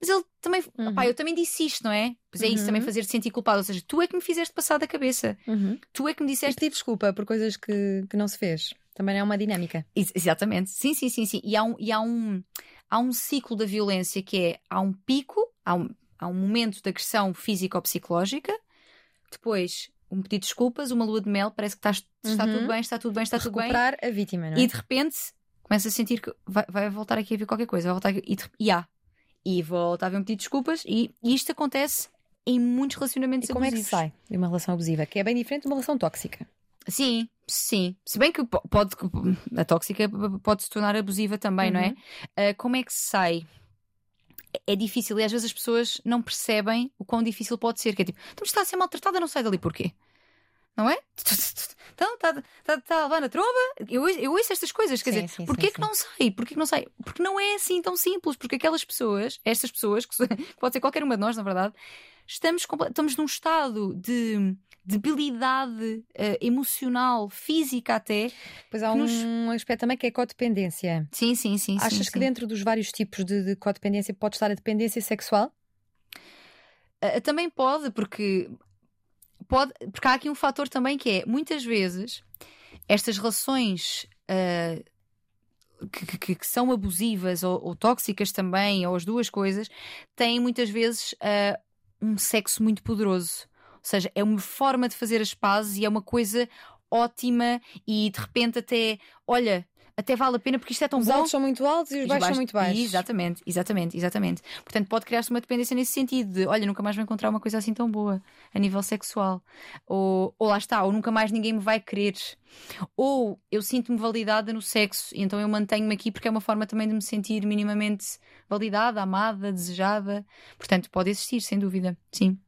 Mas ele também. Uhum. Opá, eu também disse isto, não é? Pois é isso Uhum. também fazer-te sentir culpado. Ou seja, tu é que me fizeste passar da cabeça. Uhum. Tu é que me E disseste. pedir desculpa por coisas que, que não se fez. Também é uma dinâmica. Ex- Exatamente, sim, sim, sim, sim. E há um, e há um, há um ciclo da violência que é: há um pico, há um, há um momento de agressão física ou psicológica, depois um pedido de desculpas, uma lua de mel, parece que estás, está Uhum. tudo bem, está tudo bem, está tudo bem. Recuperar a vítima, não é? E de repente começa a sentir que vai, vai voltar aqui a ver qualquer coisa, vai voltar aqui, e, de- e há. E volta a de desculpas, e, isto acontece em muitos relacionamentos E como é que se abusivos. sai de uma relação abusiva? Que é bem diferente de uma relação tóxica. Sim, sim. Se bem que pode, a tóxica pode se tornar abusiva também, uhum. não é? Uh, como é que se sai? É, é difícil e às vezes as pessoas não percebem o quão difícil pode ser. Que é tipo, então está a ser maltratada, não sai dali porquê? Não é? Então, está tá, tá a levar na tromba? Eu, eu ouço estas coisas, quer sim, dizer, sim, porquê sim, que não sai? Porquê que não sai? Porque não é assim tão simples, porque aquelas pessoas, estas pessoas, que pode ser qualquer uma de nós, na verdade, estamos, estamos num estado de debilidade uh, emocional, física até. Pois há um nos... aspecto também que é a codependência. Sim, sim, sim. Achas sim, que sim. dentro dos vários tipos de, de codependência pode estar a dependência sexual? Uh, também pode, porque pode, porque há aqui um fator também que é muitas vezes estas relações uh, que, que, que, são abusivas ou, ou, tóxicas também, ou as duas coisas, têm muitas vezes uh, um sexo muito poderoso. Ou seja, é uma forma de fazer as pazes e é uma coisa ótima e de repente até, olha, até vale a pena porque isto é tão os bom. Os altos são muito altos e os, os baixos, baixos, são muito baixos. Exatamente, exatamente, exatamente. Portanto, pode criar-se uma dependência nesse sentido de, olha, nunca mais vou encontrar uma coisa assim tão boa a nível sexual. Ou, ou lá está, ou nunca mais ninguém me vai querer. Ou eu sinto-me validada no sexo e então eu mantenho-me aqui porque é uma forma também de me sentir minimamente validada, amada, desejada. Portanto, pode existir, sem dúvida. Sim.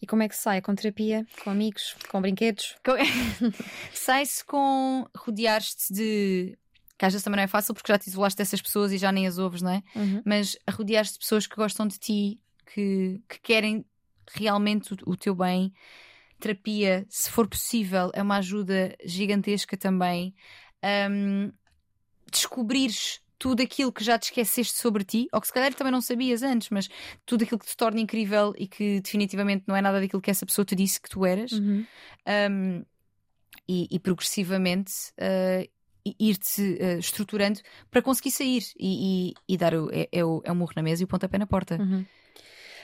E como é que se sai? Com terapia? Com amigos? Com brinquedos? Sai-se com rodear-te de que às vezes também não é fácil porque já te isolaste dessas pessoas e já nem as ouves, não é? Uhum. Mas rodear-te de pessoas que gostam de ti, que, que querem realmente o, o, teu bem. Terapia, se for possível, é uma ajuda gigantesca também. Um, descobrires tudo aquilo que já te esqueceste sobre ti, ou que se calhar também não sabias antes, mas tudo aquilo que te torna incrível e que definitivamente não é nada daquilo que essa pessoa te disse que tu eras. Uhum. Um, e, e, progressivamente uh, ir-te uh, estruturando para conseguir sair e, e, e dar o, é, é, o, é o murro na mesa e o pontapé na porta. Uhum.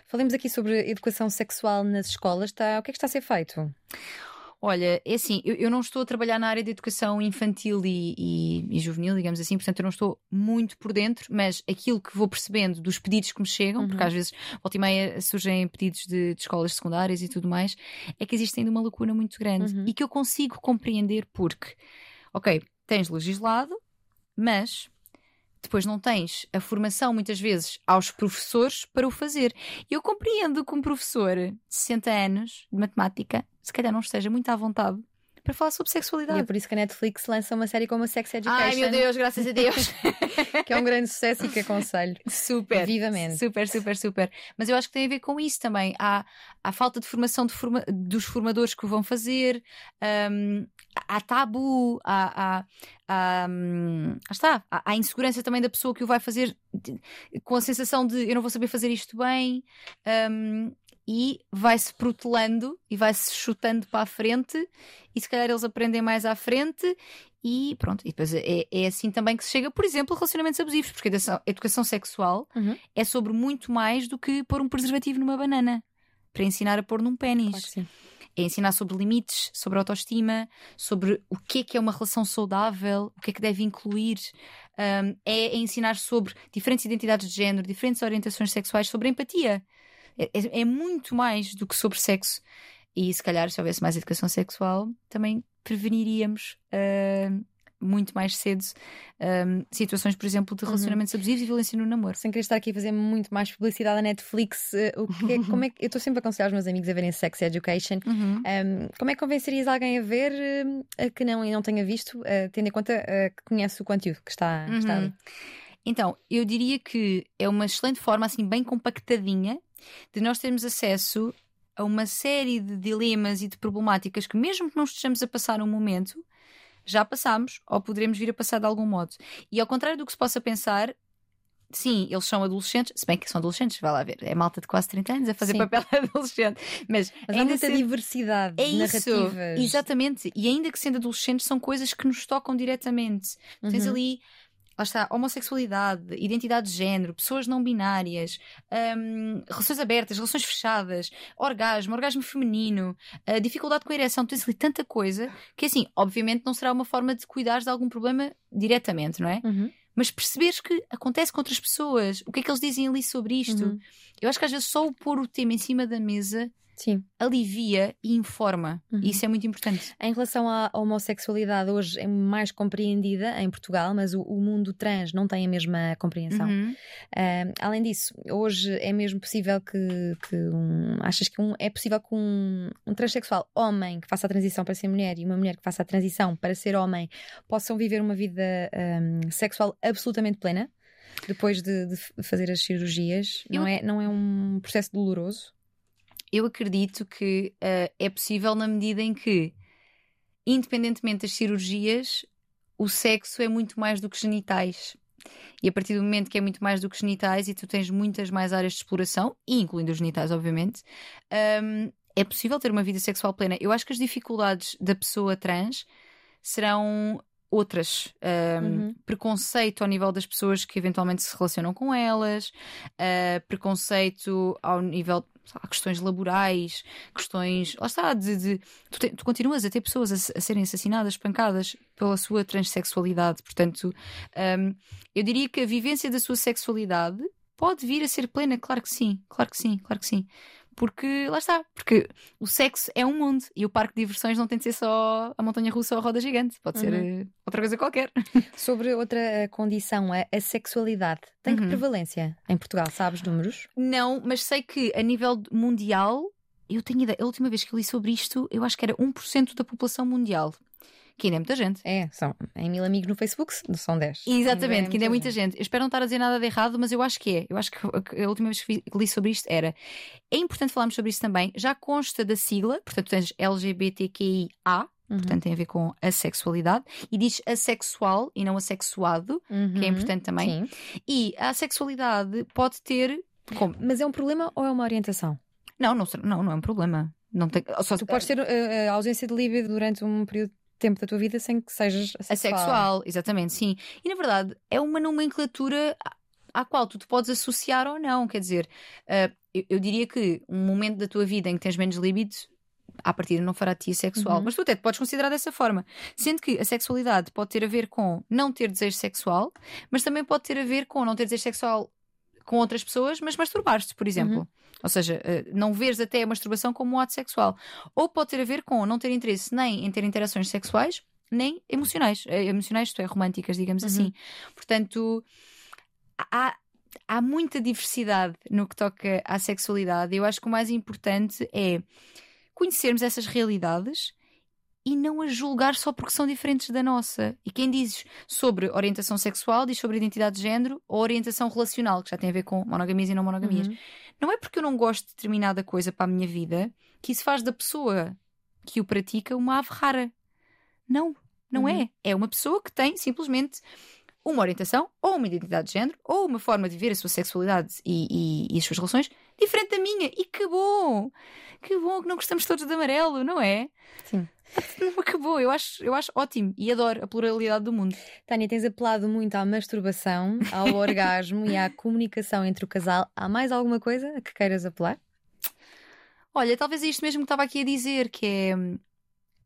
Falemos aqui sobre educação sexual nas escolas. Está, o que é que está a ser feito? Olha, é assim, eu, eu, não estou a trabalhar na área de educação infantil e, e, e, juvenil, digamos assim, portanto eu não estou muito por dentro, mas aquilo que vou percebendo dos pedidos que me chegam, uhum. porque às vezes, volta e meia, surgem pedidos de, de, escolas secundárias e tudo mais, é que existe ainda uma lacuna muito grande uhum. e que eu consigo compreender porque, ok, tens legislado, mas depois não tens a formação, muitas vezes, aos professores para o fazer. Eu compreendo que um professor de 60 anos de matemática, se calhar não esteja muito à vontade para falar sobre sexualidade. E é por isso que a Netflix lança uma série como a Sex Education. Ai meu Deus, graças a Deus! que é um grande sucesso e que aconselho. Super. Vivamente. Super, super, super. Mas eu acho que tem a ver com isso também. Há, há falta de formação de forma, dos formadores que o vão fazer, um, há tabu, há, há, há, hum, está, há, há insegurança também da pessoa que o vai fazer com a sensação de eu não vou saber fazer isto bem. Um, e vai-se protelando e vai-se chutando para a frente e se calhar eles aprendem mais à frente e pronto, e depois é, é assim também que se chega, por exemplo, a relacionamentos abusivos, porque a educação, a educação sexual uhum. é sobre muito mais do que pôr um preservativo numa banana para ensinar a pôr num pênis. Claro é ensinar sobre limites, sobre autoestima, sobre o que é que é uma relação saudável, o que é que deve incluir. Um, é ensinar sobre diferentes identidades de género, diferentes orientações sexuais, sobre empatia. É, é, é, muito mais do que sobre sexo. E se calhar, se houvesse mais educação sexual, também preveniríamos uh, muito mais cedo um, situações, por exemplo, de uhum. relacionamentos uhum. abusivos e violência no namoro. Sem querer estar aqui a fazer muito mais publicidade à Netflix, uh, o que é, como é que eu estou sempre a aconselhar os meus amigos a verem Sex Education. Uhum. Um, como é que convencerias alguém a ver uh, que não e não tenha visto, uh, tendo em conta que conhece o conteúdo que está, uhum. está ali? Então, eu diria que é uma excelente forma, assim, bem compactadinha, de nós termos acesso a uma série de dilemas e de problemáticas que, mesmo que não estejamos a passar um momento, já passamos ou poderemos vir a passar de algum modo. E ao contrário do que se possa pensar, sim, eles são adolescentes, se bem que são adolescentes, vai lá ver, é malta de quase 30 anos a fazer sim. papel adolescente. Mas, Mas há muita ser... diversidade é narrativas. Isso, exatamente. E ainda que sendo adolescentes, são coisas que nos tocam diretamente. Uhum. Tens ali lá está, homossexualidade, identidade de género, pessoas não binárias, um, relações abertas, relações fechadas, orgasmo, orgasmo feminino, a dificuldade com a ereção, tens ali tanta coisa que assim, obviamente não será uma forma de cuidar de algum problema diretamente, não é? Uhum. Mas perceberes que acontece com outras pessoas, o que é que eles dizem ali sobre isto. Uhum. Eu acho que às vezes só o pôr o tema em cima da mesa Sim. alivia e informa. Uhum. E isso é muito importante. Em relação à homossexualidade, hoje é mais compreendida em Portugal, mas o, o mundo trans não tem a mesma compreensão. Uhum. Ah, além disso, hoje é mesmo possível que, que um, achas que um- é possível que um, um transexual homem que faça a transição para ser mulher e uma mulher que faça a transição para ser homem possam viver uma vida ahm, sexual absolutamente plena depois de, de fazer as cirurgias? Não, Eu- é, não é um processo doloroso? Eu acredito que eh, é possível na medida em que, independentemente das cirurgias, o sexo é muito mais do que genitais. E a partir do momento que é muito mais do que genitais e tu tens muitas mais áreas de exploração, incluindo os genitais, obviamente, hum, é possível ter uma vida sexual plena. Eu acho que as dificuldades da pessoa trans serão outras. Hum, Uhum. Preconceito ao nível das pessoas que eventualmente se relacionam com elas, uh, preconceito ao nível lá, questões laborais, questões. Lá está, de. de- tu, te- tu continuas a ter pessoas a, a serem assassinadas, espancadas pela sua transexualidade. Portanto, hum, eu diria que a vivência da sua sexualidade pode vir a ser plena, claro que sim, claro que sim, claro que sim. Porque, lá está, porque o sexo é um mundo e o parque de diversões não tem de ser só a montanha russa ou a roda gigante, pode ser Uhum. eh, outra coisa qualquer. Sobre outra eh, condição, a, a sexualidade, tem que Uhum. prevalência em Portugal? Sabes números? Não, mas sei que a nível mundial, eu tenho ideia, a última vez que eu li sobre isto, eu acho que era 1% da população mundial. Que ainda é muita gente. É, são em mil amigos no Facebook, são 10. Exatamente, que ainda é muita gente. Eu espero não estar a dizer nada de errado, mas eu acho que é. Eu acho que a última vez que li sobre isto era. É importante falarmos sobre isso também. Já consta da sigla, portanto, tens LGBTQIA, Uhum. portanto, tem a ver com a sexualidade, e diz assexual e não assexuado, que é Uhum. importante também. Sim. E a sexualidade pode ter. Como? Mas é um problema ou é uma orientação? Não, não, não, não é um problema. Não tem, só Tu podes ter a ausência de libido durante um período de tempo da tua vida sem que sejas assexual. Assexual, exatamente, sim. E na verdade é uma nomenclatura à- qual tu te podes associar ou não. Quer dizer, ah, eu, eu diria que um momento da tua vida em que tens menos libido. À partida não fará ti assexual, Uhum. mas tu até te podes considerar dessa forma. Sendo que a sexualidade pode ter a ver com não ter desejo sexual, mas também pode ter a ver com não ter desejo sexual com outras pessoas, mas masturbar-te, por exemplo. Uhum. Ou seja, eh, não veres até a masturbação como um ato sexual. Ou pode ter a ver com não ter interesse nem em ter interações sexuais, nem emocionais. Eh, Emocionais, isto é, românticas, digamos Uhum. assim. Portanto, há, há muita diversidade no que toca à sexualidade. Eu acho que o mais importante é conhecermos essas realidades e não as julgar só porque são diferentes da nossa. E quem diz sobre orientação sexual diz sobre identidade de género ou orientação relacional, que já tem a ver com monogamias e não monogamias. Uhum. Não é porque eu não gosto de determinada coisa para a minha vida que isso faz da pessoa que o pratica uma ave rara. Não, não Uhum. é. É uma pessoa que tem simplesmente uma orientação, ou uma identidade de género, ou uma forma de ver a sua sexualidade e, e- e as suas relações diferente da minha. E que bom! Que bom que não gostamos todos de amarelo, não é? Sim. Bom, eu acho, eu acho ótimo e adoro a pluralidade do mundo. Tânia, tens apelado muito à masturbação, ao orgasmo e à comunicação entre o casal. Há mais alguma coisa a que queiras apelar? Olha, talvez é isto mesmo que estava aqui a dizer, que é hum,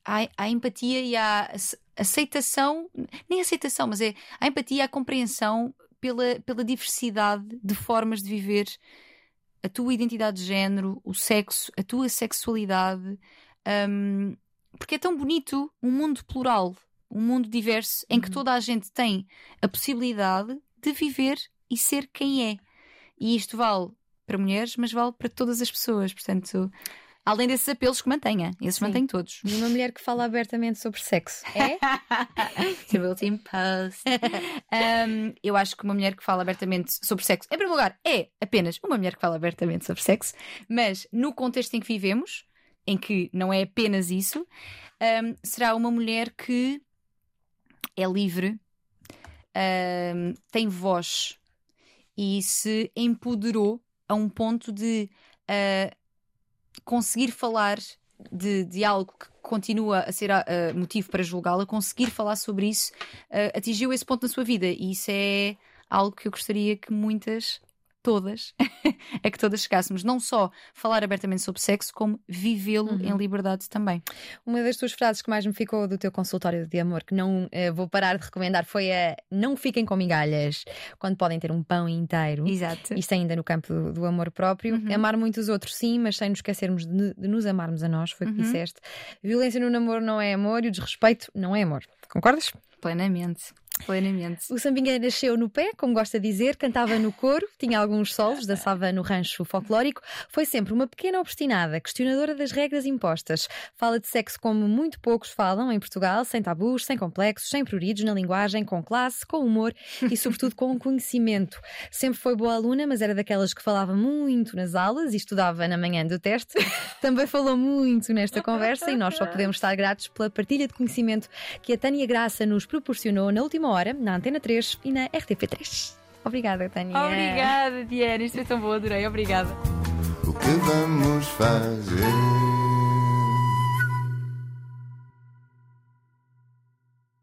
a, a empatia e a ace- aceitação, nem aceitação, mas é a empatia e a compreensão pela, pela diversidade de formas de viver a tua identidade de género, o sexo, a tua sexualidade, hum, porque é tão bonito um mundo plural, um mundo diverso, em que Uhum. toda a gente tem a possibilidade de viver e ser quem é. E isto vale para mulheres, mas vale para todas as pessoas. Portanto, além desses apelos que mantenha, esses Sim. mantém todos. E uma mulher que fala abertamente sobre sexo. É? Civility Post. Um, eu acho que uma mulher que fala abertamente sobre sexo, em primeiro lugar, é apenas uma mulher que fala abertamente sobre sexo, mas no contexto em que vivemos, em que não é apenas isso, um, será uma mulher que é livre, um, tem voz e se empoderou a um ponto de uh, conseguir falar de, de algo que continua a ser ah, motivo para julgá-la, conseguir falar sobre isso, ah, atingiu esse ponto na sua vida. E isso é algo que eu gostaria que muitas todas, a que todas chegássemos, não só falar abertamente sobre sexo, como vivê-lo uhum. em liberdade também. Uma das tuas frases que mais me ficou do teu consultório de amor, que não eh, vou parar de recomendar, foi a não fiquem com migalhas quando podem ter um pão inteiro. Exato. Isto ainda no campo do, do amor próprio. Uhum. Amar muito os outros, sim, mas sem nos esquecermos de, de nos amarmos a nós, foi o que uhum. disseste. Violência no namoro não é amor e o desrespeito não é amor. Concordas? Plenamente. Plenamente. O Sambinha nasceu no pé, como gosta de dizer, cantava no coro, tinha alguns solos, dançava no rancho folclórico. Foi sempre uma pequena obstinada, questionadora das regras impostas. Fala de sexo como muito poucos falam em Portugal, sem tabus, sem complexos, sem pruridos na linguagem, com classe, com humor e, sobretudo, com conhecimento. Sempre foi boa aluna, mas era daquelas que falava muito nas aulas e estudava na manhã do teste. Também falou muito nesta conversa e nós só podemos estar gratos pela partilha de conhecimento que a Tânia Graça nos proporcionou na última hora, na Antena 3 e na RTP3. Obrigada, Tânia. Obrigada, Diana. Isto é tão bom, adorei. Obrigada. O que vamos fazer?